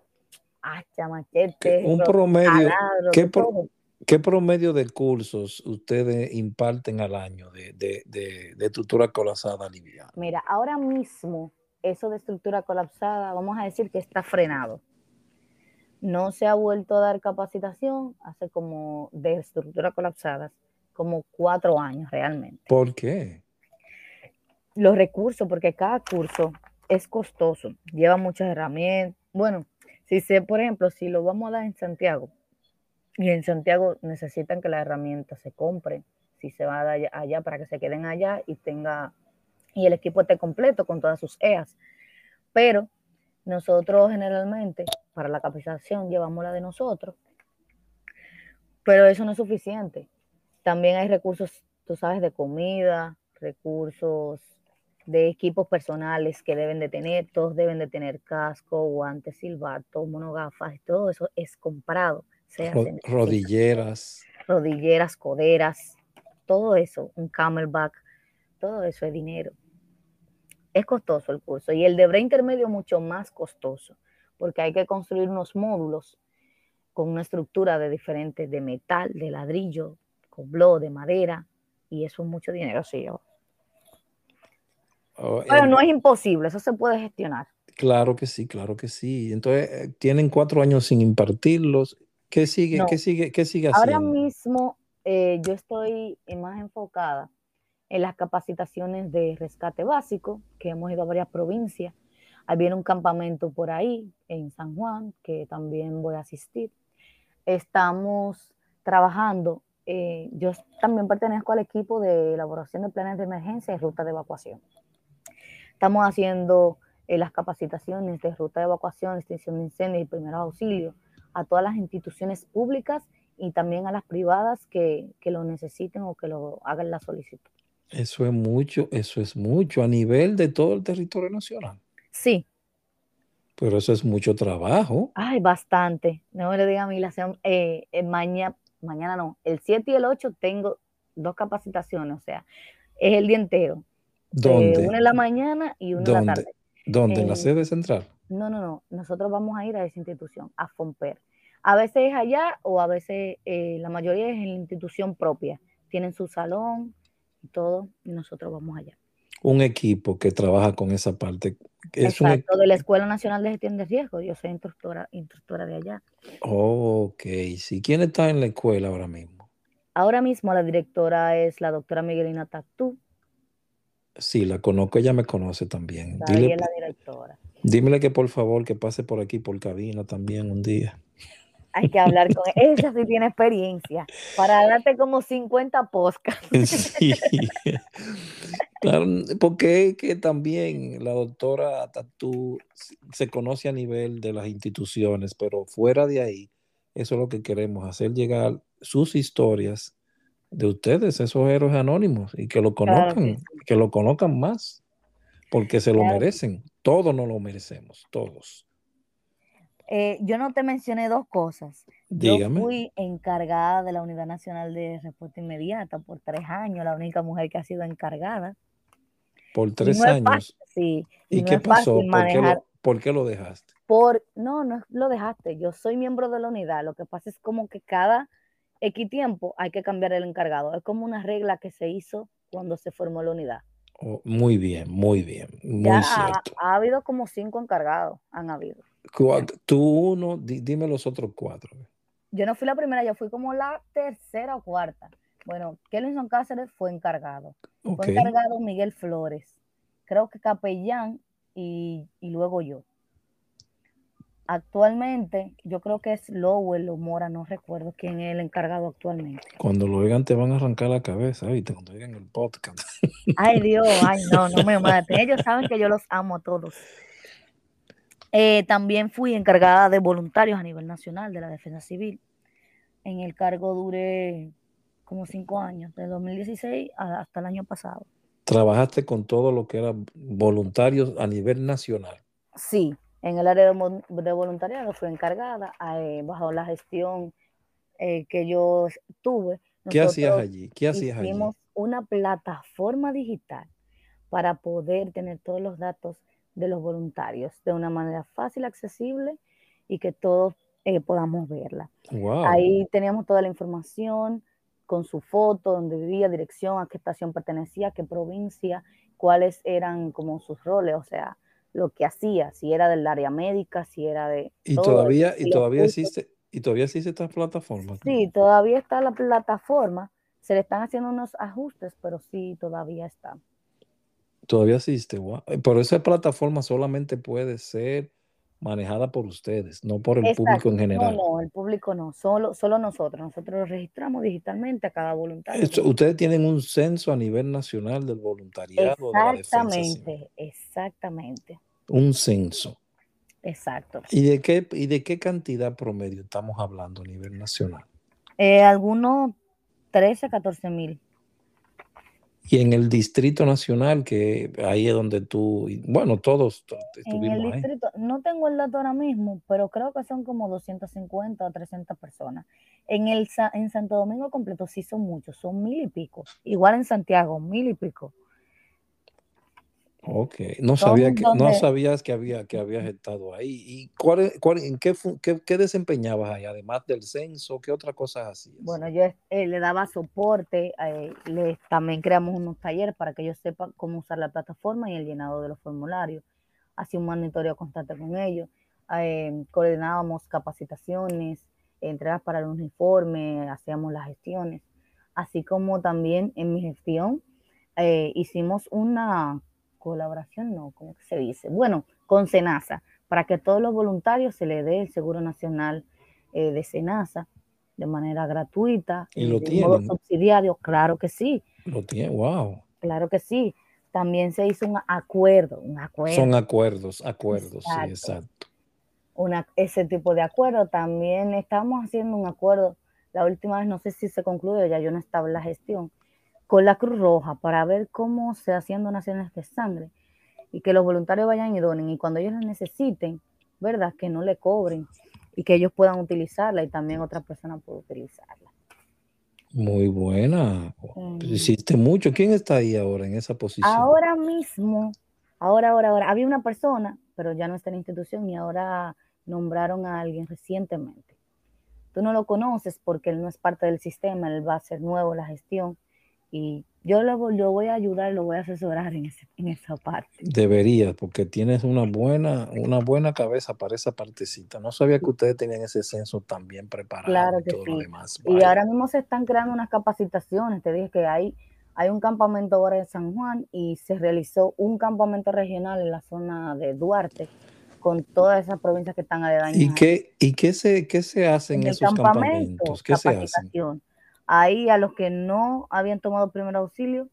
hacha, machete,
un promedio, ¿qué, promedio de cursos ustedes imparten al año de, de, de, de estructura colapsada liviana?
Mira, ahora mismo eso de estructura colapsada, vamos a decir que está frenado. No se ha vuelto a dar capacitación hace como de estructura colapsada, como cuatro años realmente.
¿Por qué?
Los recursos, porque cada curso es costoso, lleva muchas herramientas. Bueno, si sé, por ejemplo, si lo vamos a dar en Santiago, y en Santiago necesitan que las herramientas se compren, si se va allá, allá para que se queden allá y tenga y el equipo esté completo con todas sus EAS. Pero nosotros generalmente para la capacitación llevamos la de nosotros, pero eso no es suficiente. También hay recursos, tú sabes, de comida, recursos de equipos personales que deben de tener, todos deben de tener casco, guantes, silbatos, monogafas, todo eso es comprado.
rodilleras.
Rodilleras, coderas, todo eso, un camelback, todo eso es dinero. Es costoso el curso y el de bre intermedio mucho más costoso porque hay que construir unos módulos con una estructura de diferentes, de metal, de ladrillo, con de madera, y eso es mucho dinero, sí. Oh, Pero no es imposible, eso se puede gestionar.
Claro que sí, claro que sí. Entonces, eh, tienen cuatro años sin impartirlos. ¿Qué sigue, ¿qué sigue, qué sigue
haciendo? Ahora mismo eh, yo estoy más enfocada en las capacitaciones de rescate básico, que hemos ido a varias provincias. Había un campamento por ahí, en San Juan, que también voy a asistir. Estamos trabajando, eh, yo también pertenezco al equipo de elaboración de planes de emergencia y ruta de evacuación. Estamos haciendo eh, las capacitaciones de ruta de evacuación, extinción de incendios y primeros auxilios a todas las instituciones públicas y también a las privadas que, lo necesiten o que lo hagan la solicitud.
Eso es mucho, eso es mucho a nivel de todo el territorio nacional.
Sí.
Pero eso es mucho trabajo.
Ay, bastante. No me lo diga a mí, la eh, eh, mañana, mañana no, el 7 y el 8 tengo dos capacitaciones, o sea, es el día entero.
¿Dónde?
una en la mañana y una en la tarde.
¿Dónde? ¿En la sede central?
No, no, no. Nosotros vamos a ir a esa institución, a FOMPER. A veces es allá o a veces eh, la mayoría es en la institución propia. Tienen su salón y todo, y nosotros vamos allá.
Un equipo que trabaja con esa parte.
Es Exacto, de la Escuela Nacional de Gestión de Riesgo. Yo soy instructora, instructora de allá.
ok, sí. ¿Quién está en la escuela ahora mismo?
Ahora mismo la directora es la doctora Miguelina Tatú.
Sí, la conozco, ella me conoce también.
Dile, la directora.
Dímele que por favor que pase por aquí por cabina también un día.
Hay que hablar con ella, sí tiene experiencia, para darte como 50 podcasts. Sí.
claro, porque que también la doctora Tatú se conoce a nivel de las instituciones, pero fuera de ahí, eso es lo que queremos, hacer llegar sus historias de ustedes, esos héroes anónimos, y que lo conozcan, que, lo conozcan más, porque se lo merecen. Todos nos lo merecemos, todos.
Eh, yo no te mencioné dos cosas. Yo fui encargada de la Unidad Nacional de Respuesta Inmediata por tres años, la única mujer que ha sido encargada.
Por tres años.
sí.
¿Y, qué pasó? ¿Por qué, lo, dejaste?
Por, no, no lo dejaste. Yo soy miembro de la unidad. Lo que pasa es como que cada X tiempo hay que cambiar el encargado. Es como una regla que se hizo cuando se formó la unidad.
Oh, muy bien, muy bien, muy cierto.
Ha, habido como cinco encargados, han habido.
Tú uno, dime los otros cuatro.
Yo no fui la primera, yo fui como la tercera o cuarta. Bueno, Kelvinson Cáceres fue encargado. Fue encargado Miguel Flores. Creo que capellán y luego yo. Actualmente, yo creo que es Lowell o Mora, no recuerdo quién es el encargado actualmente.
Cuando lo oigan te van a arrancar la cabeza, ¿viste? Cuando oigan el podcast.
Ay Dios, ay no, no me maten. Ellos saben que yo los amo a todos. Eh, también fui encargada de voluntarios a nivel nacional de la defensa civil. En el cargo duré como cinco años, de 2016 hasta el año pasado.
¿Trabajaste con todo lo que era voluntarios a nivel nacional?
Sí, en el área de, voluntariado fui encargada eh, bajo la gestión eh, que yo tuve.
¿Qué hacías allí? ¿Qué hacías
hicimos una plataforma digital para poder tener todos los datos de los voluntarios de una manera fácil, accesible y que todos eh, podamos verla. Ahí teníamos toda la información con su foto, donde vivía, dirección, a qué estación pertenecía, qué provincia, cuáles eran como sus roles, o sea, lo que hacía, si era del área médica, si era de...
Y todavía, y todavía existe, y todavía existe esta plataforma.
Sí, todavía está la plataforma, se le están haciendo unos ajustes, pero sí, todavía está.
Todavía existe, eh, pero esa plataforma solamente puede ser manejada por ustedes, no por el público en general.
No, no, el público no, solo, solo nosotros. Nosotros lo registramos digitalmente a cada voluntario.
ustedes tienen un censo a nivel nacional del voluntariado.
Exactamente, exactamente.
Un censo.
Exacto.
¿Y de qué, y de qué cantidad promedio estamos hablando a nivel nacional?
Eh, algunos 13, 14 mil.
Y en el Distrito Nacional, que ahí es donde tú, bueno, todos
estuvimos En el distrito, no tengo el dato ahora mismo, pero creo que son como 250 o 300 personas. En, el, en Santo Domingo completo sí son muchos, son mil y pico. Igual en Santiago, mil y pico.
Ok, no, sabía que, no sabías que, había, que habías estado ahí. ¿Y cuál, cuál, en qué, qué, desempeñabas ahí, además del censo? ¿Qué otras cosas hacías?
Bueno, yo eh, le daba soporte, eh, le, también creamos unos talleres para que ellos sepan cómo usar la plataforma y el llenado de los formularios. Hacía un monitoreo constante con ellos, eh, coordinábamos capacitaciones, entregas para el uniforme, hacíamos las gestiones, así como también en mi gestión hicimos una colaboración, no, ¿cómo se dice? Bueno, con SENASA, para que todos los voluntarios se le dé el Seguro Nacional eh, de SENASA de manera gratuita.
¿Y lo tienen?
subsidiario, claro que sí.
Lo tiene, wow.
Claro que sí. También se hizo un acuerdo, un acuerdo.
Son acuerdos, acuerdos, sí, exacto.
Una, ese tipo de acuerdo. También estamos haciendo un acuerdo, la última vez no sé si se concluyó, ya yo no estaba en la gestión, con la Cruz Roja para ver cómo se hacen donaciones de sangre y que los voluntarios vayan y donen y cuando ellos la necesiten, ¿verdad? Que no le cobren y que ellos puedan utilizarla y también otra persona pueda utilizarla.
Muy buena. Hiciste mucho. ¿Quién está ahí ahora en esa posición?
Ahora mismo, ahora, ahora, ahora. Había una persona, pero ya no está en la institución y ahora nombraron a alguien recientemente. Tú no lo conoces porque él no es parte del sistema, él va a ser nuevo la gestión y yo lo, voy a ayudar, lo voy a asesorar en, esa parte.
Debería, porque tienes una buena, una buena cabeza para esa partecita. No sabía que ustedes tenían ese censo tan bien preparado.
Claro que sí. Y ahora mismo se están creando unas capacitaciones. Te dije que hay, hay un campamento ahora en San Juan y se realizó un campamento regional en la zona de Duarte con todas esas provincias que están aledañas.
¿Y qué, y qué, se, qué se hace en, esos campamentos? ¿Qué se hace?
Ahí a los que no habían tomado primer auxilio,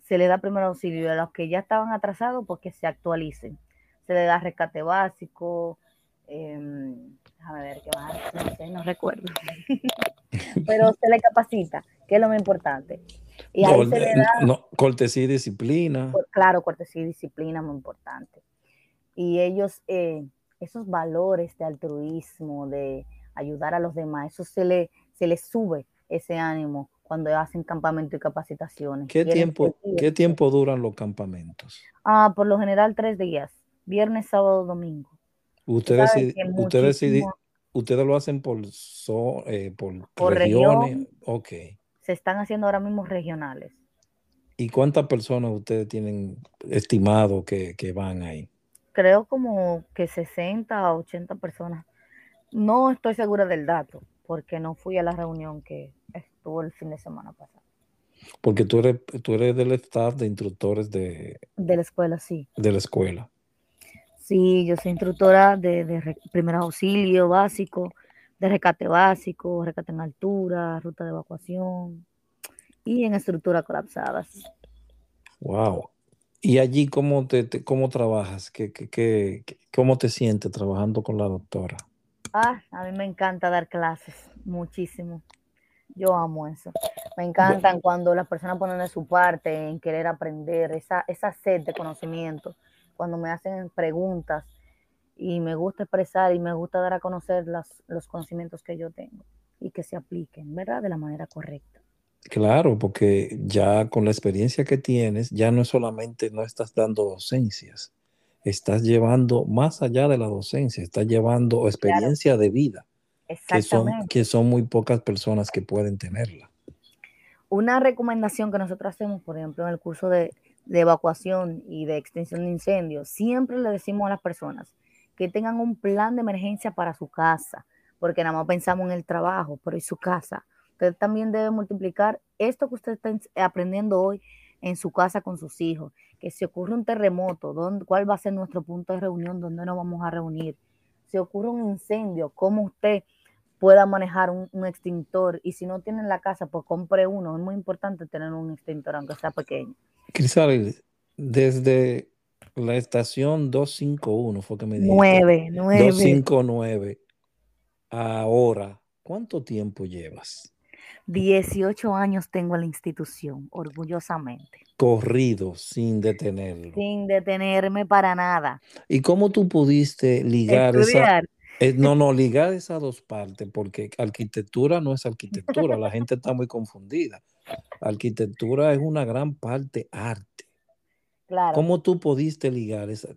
se le da primer auxilio. Y a los que ya estaban atrasados, porque pues se actualicen. Se le da rescate básico. Em, déjame ver qué más, no sé, no recuerdo. Pero se le capacita, que es lo más importante.
Y ahí se le da. cortesía y disciplina.
Claro, cortesía y disciplina, muy importante. Y ellos, eh, esos valores de altruismo, de ayudar a los demás, eso se le, se les sube ese ánimo cuando hacen campamento y capacitaciones.
¿Qué tiempo, ¿Qué tiempo duran los campamentos?
Ah, por lo general tres días, viernes, sábado, domingo.
Ustedes, ustedes, ustedes lo hacen por, eh, por, regiones. Ok.
Se están haciendo ahora mismo regionales.
¿Y cuántas personas ustedes tienen estimado que, que van ahí?
Creo como que 60 o 80 personas. No estoy segura del dato, porque no fui a la reunión que estuvo el fin de semana pasado.
Porque tú eres, tú eres del staff de instructores de...
De la escuela, sí.
De la escuela.
Sí, yo soy instructora de, de primer auxilio básico, de recate básico, recate en altura, ruta de evacuación y en estructuras colapsadas.
Wow. ¿Y allí cómo, te, cómo trabajas? ¿Qué, qué, qué, ¿Cómo te sientes trabajando con la doctora?
Ah, a mí me encanta dar clases, muchísimo. Yo amo eso. Me encantan cuando las personas ponen de su parte en querer aprender, esa, esa sed de conocimiento, cuando me hacen preguntas y me gusta expresar y me gusta dar a conocer los conocimientos que yo tengo y que se apliquen, ¿verdad? De la manera correcta.
Claro, porque ya con la experiencia que tienes, ya no es solamente no estás dando docencias, estás llevando más allá de la docencia, estás llevando experiencia de vida, que son, que son muy pocas personas que pueden tenerla.
Una recomendación que nosotros hacemos, por ejemplo, en el curso de, de evacuación y de extensión de incendios, siempre le decimos a las personas que tengan un plan de emergencia para su casa, porque nada más pensamos en el trabajo, pero en su casa. Usted también debe multiplicar esto que usted está aprendiendo hoy en su casa con sus hijos, que si ocurre un terremoto, ¿dónde, ¿cuál va a ser nuestro punto de reunión? ¿Dónde nos vamos a reunir? Si ocurre un incendio, ¿cómo usted pueda manejar un, extintor? Y si no tiene en la casa, pues compre uno. Es muy importante tener un extintor, aunque sea pequeño.
Crisal, desde la estación 251 fue que me dijo.
9, 9.
259. Ahora, ¿cuánto tiempo llevas?
18 años tengo en la institución, orgullosamente.
Corrido, sin detenerlo.
Sin detenerme para nada.
¿Y cómo tú pudiste ligar esa... Eh, no, no, ligar esas dos partes, porque arquitectura no es arquitectura, la gente está muy confundida. Arquitectura es una gran parte arte. Claro. ¿Cómo tú pudiste ligar esa?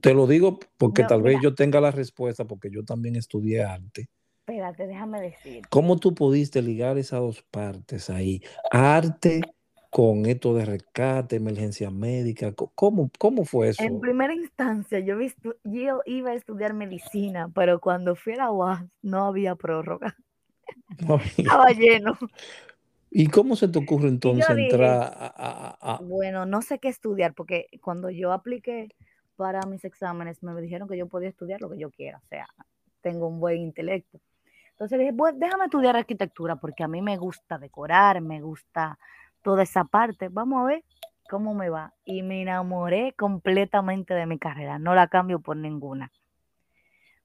Te lo digo porque tal vez yo tenga la respuesta, porque yo también estudié arte.
Espérate, déjame decir.
¿Cómo tú pudiste ligar esas dos partes ahí? Arte con esto de rescate, emergencia médica. ¿Cómo, cómo fue eso?
En primera instancia, yo, yo iba a estudiar medicina, pero cuando fui a la UAS no había prórroga. Estaba lleno.
¿Y cómo se te ocurre entonces entrar a,
Bueno, no sé qué estudiar, porque cuando yo apliqué para mis exámenes, me dijeron que yo podía estudiar lo que yo quiera, o sea, tengo un buen intelecto. Entonces dije, pues déjame estudiar arquitectura, porque a mí me gusta decorar, me gusta toda esa parte. Vamos a ver cómo me va. Y me enamoré completamente de mi carrera, no la cambio por ninguna.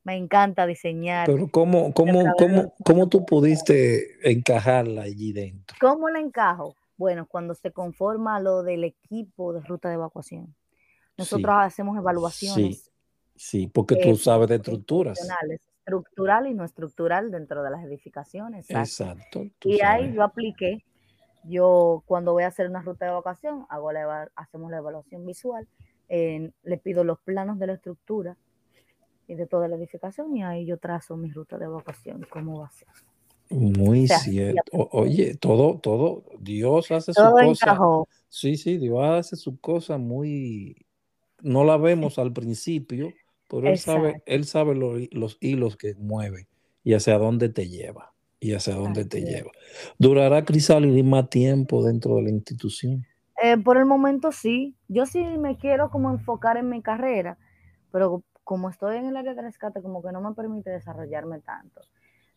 Me encanta diseñar.
Pero ¿cómo, cómo, cómo, cómo tú pudiste encajarla allí dentro?
¿Cómo la encajo? Bueno, cuando se conforma lo del equipo de ruta de evacuación. Nosotros hacemos evaluaciones.
Sí, sí porque tú sabes de estructuras.
Estructural y no estructural dentro de las edificaciones.
Exacto.
y ahí yo apliqué yo cuando voy a hacer una ruta de evacuación, hago la, hacemos la evaluación visual, le pido los planos de la estructura y de toda la edificación y ahí yo trazo mi ruta de evacuación, cómo va a ser.
Muy cierto. oye, todo, todo, Dios hace su cosa. Sí, sí, Dios hace su cosa muy, no la vemos al principio, pero él sabe, él sabe los hilos que mueve y hacia dónde te lleva y hacia dónde te lleva. ¿Durará Crisálida más tiempo dentro de la institución?
Eh, por el momento sí. Yo sí me quiero como enfocar en mi carrera, pero como estoy en el área de rescate, como que no me permite desarrollarme tanto.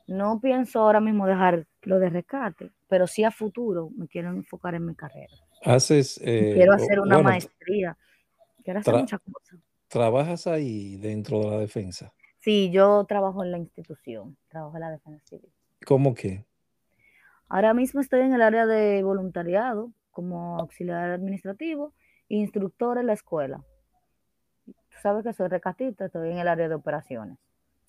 No pienso ahora mismo dejar lo de rescate, pero sí a futuro me quiero enfocar en mi carrera.
Haces.
Eh, quiero hacer una maestría. Quiero hacer muchas cosas.
¿Trabajas ahí dentro de la defensa?
Sí, yo trabajo en la institución, trabajo en la defensa civil.
¿Cómo qué?
Ahora mismo estoy en el área de voluntariado como auxiliar administrativo e instructor en la escuela. Tú sabes que soy recatista, estoy en el área de operaciones.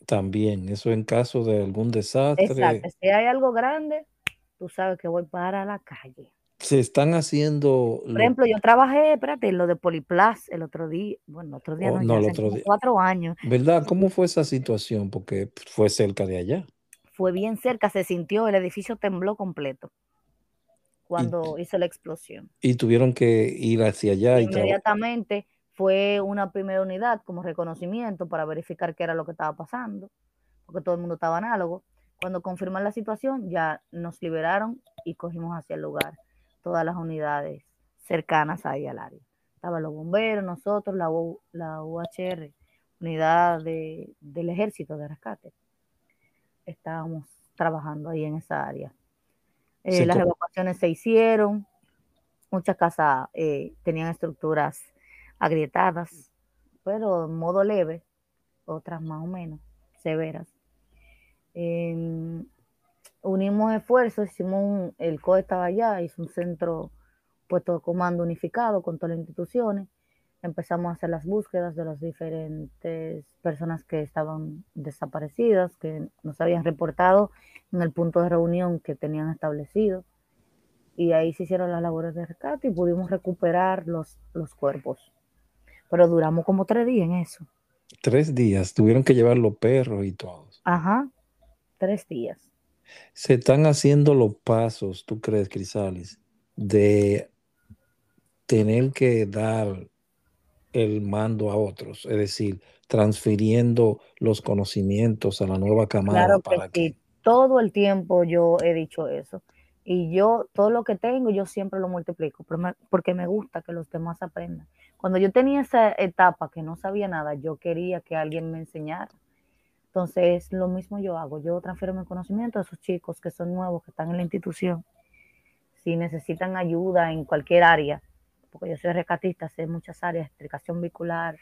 También, eso en caso de algún desastre.
Exacto, si hay algo grande, tú sabes que voy para la calle.
Se están haciendo.
Por ejemplo, yo trabajé, espérate, en lo de Poliplas el otro día, bueno, el otro día, oh, no, el otro día. cuatro años.
¿Verdad? ¿Cómo fue esa situación? Porque fue cerca de allá
fue bien cerca, se sintió, el edificio tembló completo cuando hizo la explosión.
Y tuvieron que ir hacia allá.
Inmediatamente fue una primera unidad como reconocimiento para verificar qué era lo que estaba pasando, porque todo el mundo estaba análogo. Cuando confirman la situación, ya nos liberaron y cogimos hacia el lugar todas las unidades cercanas ahí al área. Estaban los bomberos, nosotros, la, la UHR, unidad del ejército de rescate estábamos trabajando ahí en esa área. Eh, las evacuaciones se hicieron, muchas casas eh, tenían estructuras agrietadas, pero en modo leve, otras más o menos severas. Unimos esfuerzos, hicimos el COE estaba allá, hizo un centro puesto de comando unificado con todas las instituciones empezamos a hacer las búsquedas de las diferentes personas que estaban desaparecidas, que nos habían reportado en el punto de reunión que tenían establecido. Y ahí se hicieron las labores de rescate y pudimos recuperar los, los cuerpos. Pero duramos como tres días en eso.
Tres días, tuvieron que llevar los perros y todos.
Ajá, tres días.
Se están haciendo los pasos, ¿tú crees, Crisalis, de tener que dar el mando a otros, es decir, transfiriendo los conocimientos a la nueva camada.
Claro para que, todo el tiempo yo he dicho eso. Y yo, todo lo que tengo, yo siempre lo multiplico, porque me gusta que los demás aprendan. Cuando yo tenía esa etapa que no sabía nada, yo quería que alguien me enseñara. Entonces, lo mismo yo hago. Yo transfiero mi conocimiento a esos chicos que son nuevos, que están en la institución. Si necesitan ayuda en cualquier área, porque yo soy rescatista, sé muchas áreas, explicación vehicular,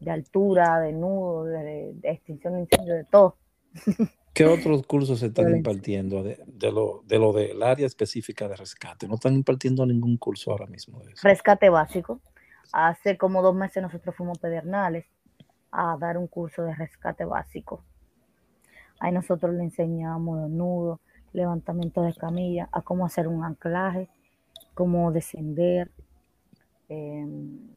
de altura, de nudo, de, extinción de incendio, de todo.
¿Qué otros cursos se están impartiendo de, lo, de lo del área específica de rescate? No están impartiendo ningún curso ahora mismo de eso.
Rescate básico. Hace como dos meses nosotros fuimos pedernales a dar un curso de rescate básico. Ahí nosotros le enseñamos nudo, levantamiento de camilla, a cómo hacer un anclaje, cómo descender em,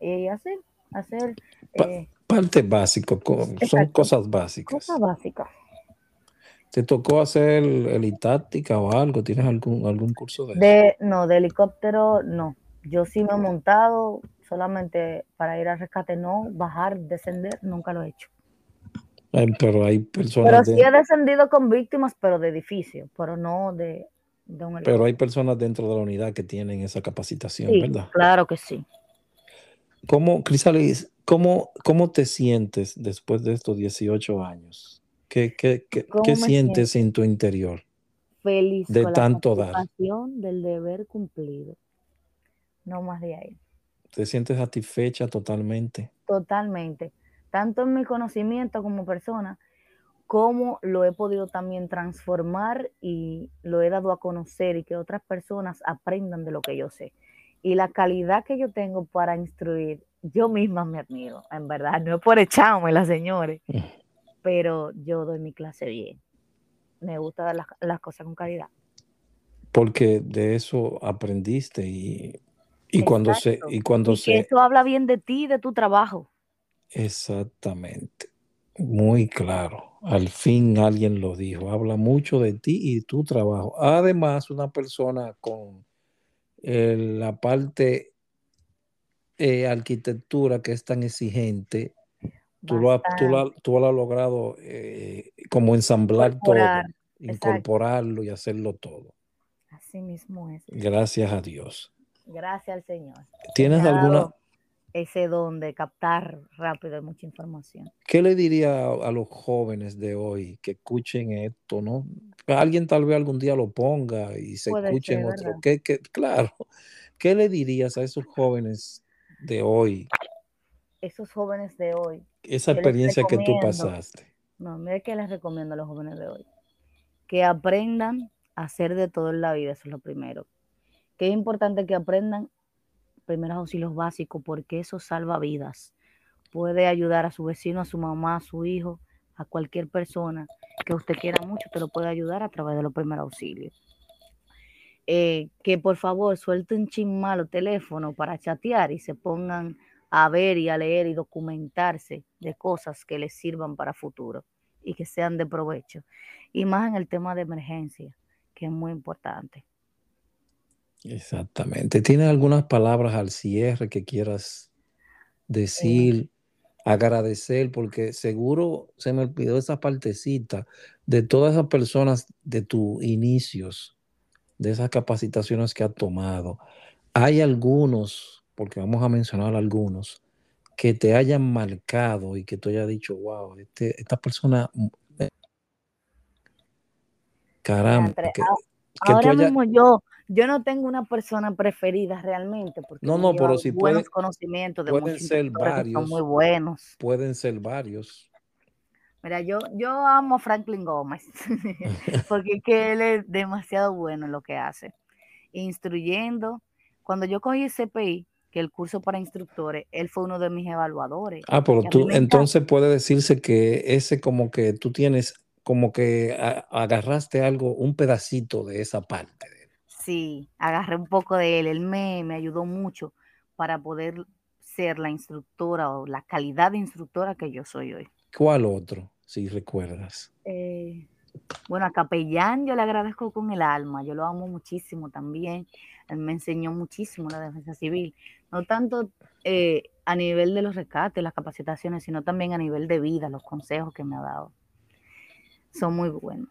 y hacer, hacer
eh, parte básico, son cosas básicas.
Cosas básicas.
¿Te tocó hacer helitáctica o algo? ¿Tienes algún, algún curso de,
de No, de helicóptero no. Yo sí me he montado solamente para ir al rescate, no, bajar, descender, nunca lo he hecho.
Pero hay personas.
Pero sí he descendido con víctimas, pero de edificio, pero no de, de un
Pero hay personas dentro de la unidad que tienen esa capacitación, ¿verdad?
Claro que sí.
¿Cómo, Crisalis, cómo, cómo te sientes después de estos 18 años? ¿Qué, qué, qué, qué sientes en tu interior?
Feliz
de tanto dar.
del deber cumplido. No más de ahí.
¿Te sientes satisfecha totalmente?
Totalmente. Tanto en mi conocimiento como persona, como lo he podido también transformar y lo he dado a conocer y que otras personas aprendan de lo que yo sé. Y la calidad que yo tengo para instruir, yo misma me admiro, en verdad, no es por echarme las señores, mm pero yo doy mi clase bien. Me gusta dar las, cosas con calidad.
Porque de eso aprendiste y, cuando se... Y cuando se...
eso habla bien de ti y de tu trabajo.
Exactamente. Muy claro. Al fin alguien lo dijo. Habla mucho de ti y tu trabajo. Además, una persona con eh, la parte eh, arquitectura que es tan exigente, Tú lo, has, tú, lo, has logrado eh, como ensamblar todo, incorporarlo y hacerlo todo.
Así mismo es.
Gracias a Dios.
Gracias al Señor.
¿Tienes alguna...
Ese don de captar rápido mucha información.
¿Qué le diría a, los jóvenes de hoy que escuchen esto, no? Alguien tal vez algún día lo ponga y se escuchen otro. ¿Qué, qué, claro. ¿Qué le dirías a esos jóvenes de hoy
esos jóvenes de hoy.
Esa experiencia que tú pasaste.
No, mire que les recomiendo a los jóvenes de hoy. Que aprendan a hacer de todo en la vida, eso es lo primero. Que es importante que aprendan primeros auxilios básicos porque eso salva vidas. Puede ayudar a su vecino, a su mamá, a su hijo, a cualquier persona que usted quiera mucho, te lo puede ayudar a través de los primeros auxilios. Eh, que por favor suelten chin malo teléfono para chatear y se pongan a ver y a leer y documentarse de cosas que les sirvan para futuro y que sean de provecho. Y más en el tema de emergencia, que es muy importante.
Exactamente. ¿Tienes algunas palabras al cierre que quieras decir, agradecer? Porque seguro se me olvidó esa partecita de todas esas personas de tus inicios, de esas capacitaciones que has tomado. Hay algunos porque vamos a mencionar algunos, que te hayan marcado y que tú hayas dicho, wow, este, esta persona, mm, eh,
ahora mismo yo, yo no tengo una persona preferida realmente, porque
no, no, pero si
buenos conocimientos de
pueden ser varios,
son muy buenos.
Pueden ser varios.
Mira, yo, yo amo a Franklin Gómez, porque que él es demasiado bueno en lo que hace. Instruyendo. Cuando yo cogí el CPI, que el curso para instructores, él fue uno de mis evaluadores.
Ah, pero tú entonces puede decirse que ese como que tú tienes, como que agarraste algo, un pedacito de esa parte.
Sí, agarré un poco de él, él me, me ayudó mucho para poder ser la instructora o la calidad de instructora que yo soy hoy.
¿Cuál otro, si recuerdas?
Eh, bueno, a Capellán yo le agradezco con el alma, yo lo amo muchísimo también. Él me enseñó muchísimo la defensa civil, no tanto eh, a nivel de los rescates, las capacitaciones, sino también a nivel de vida, los consejos que me ha dado. Son muy buenos.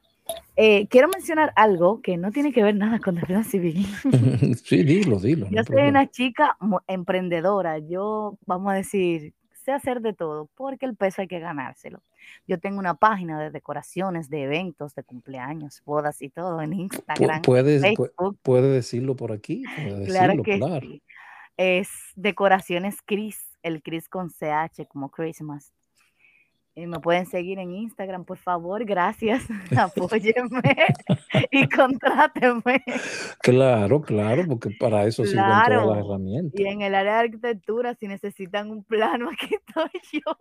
Eh, quiero mencionar algo que no tiene que ver nada con defensa civil.
sí, dilo, dilo.
Yo soy una chica emprendedora. Yo, vamos a decir, sé hacer de todo porque el peso hay que ganárselo. Yo tengo una página de decoraciones, de eventos, de cumpleaños, bodas y todo en Instagram.
¿Puedes, ¿Puede decirlo por aquí?
claro que sí. Es Decoraciones Chris, el Chris con CH como Christmas. Y me pueden seguir en Instagram, por favor, gracias. Apóyenme y contrátenme.
Claro, claro, porque para eso sirven todas las herramientas.
Y en el área de arquitectura, si necesitan un plano, aquí estoy yo.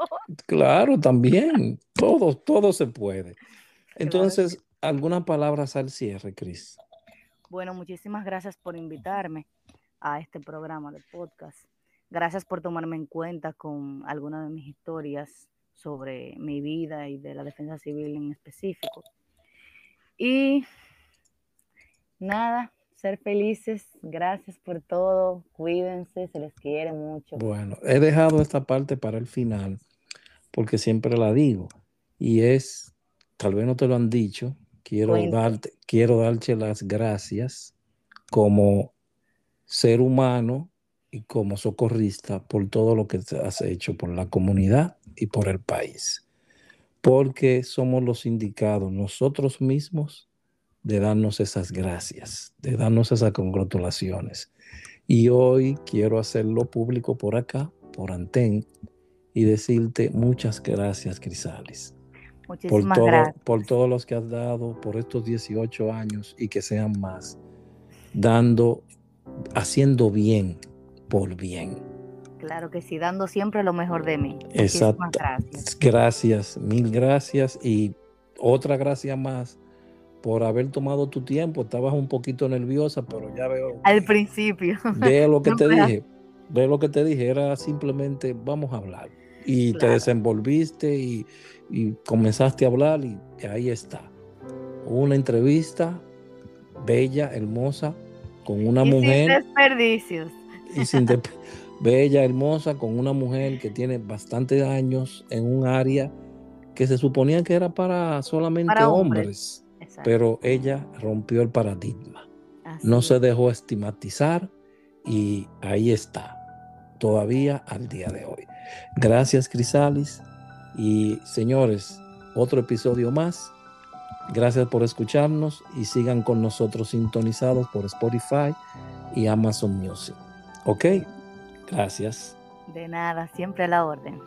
Claro, también. Todo, todo se puede. Entonces, algunas palabras al cierre, Cris.
Bueno, muchísimas gracias por invitarme a este programa de podcast. Gracias por tomarme en cuenta con algunas de mis historias sobre mi vida y de la defensa civil en específico. Y nada, ser felices, gracias por todo, cuídense, se les quiere mucho.
Bueno, he dejado esta parte para el final porque siempre la digo y es, tal vez no te lo han dicho, quiero darte, quiero darte las gracias como ser humano y como socorrista por todo lo que has hecho por la comunidad y por el país. Porque somos los indicados nosotros mismos de darnos esas gracias, de darnos esas congratulaciones. Y hoy quiero hacerlo público por acá, por Anten, y decirte muchas gracias, Crisales.
Muchísimas
por
gracias.
Por todos los que has dado, por estos 18 años y que sean más, dando, haciendo bien por bien.
Claro que sí, dando siempre lo mejor de mí.
Exacto. Gracias. gracias, mil gracias y otra gracia más por haber tomado tu tiempo. Estabas un poquito nerviosa, pero ya veo.
Al principio.
Ve lo que te dije. Ve lo que te dije. Era simplemente vamos a hablar. Y te desenvolviste y, y, comenzaste a hablar y ahí está. Una entrevista bella, hermosa, con una
y
mujer.
Sin desperdicios
y sin bella, hermosa, con una mujer que tiene bastantes años en un área que se suponía que era para solamente hombres, pero ella rompió el paradigma. no se dejó estigmatizar y ahí está, todavía al día de hoy. Gracias, Crisalis. Y señores, otro episodio más. Gracias por escucharnos y sigan con nosotros sintonizados por Spotify y Amazon Music. Ok, gracias.
De nada, siempre a la orden.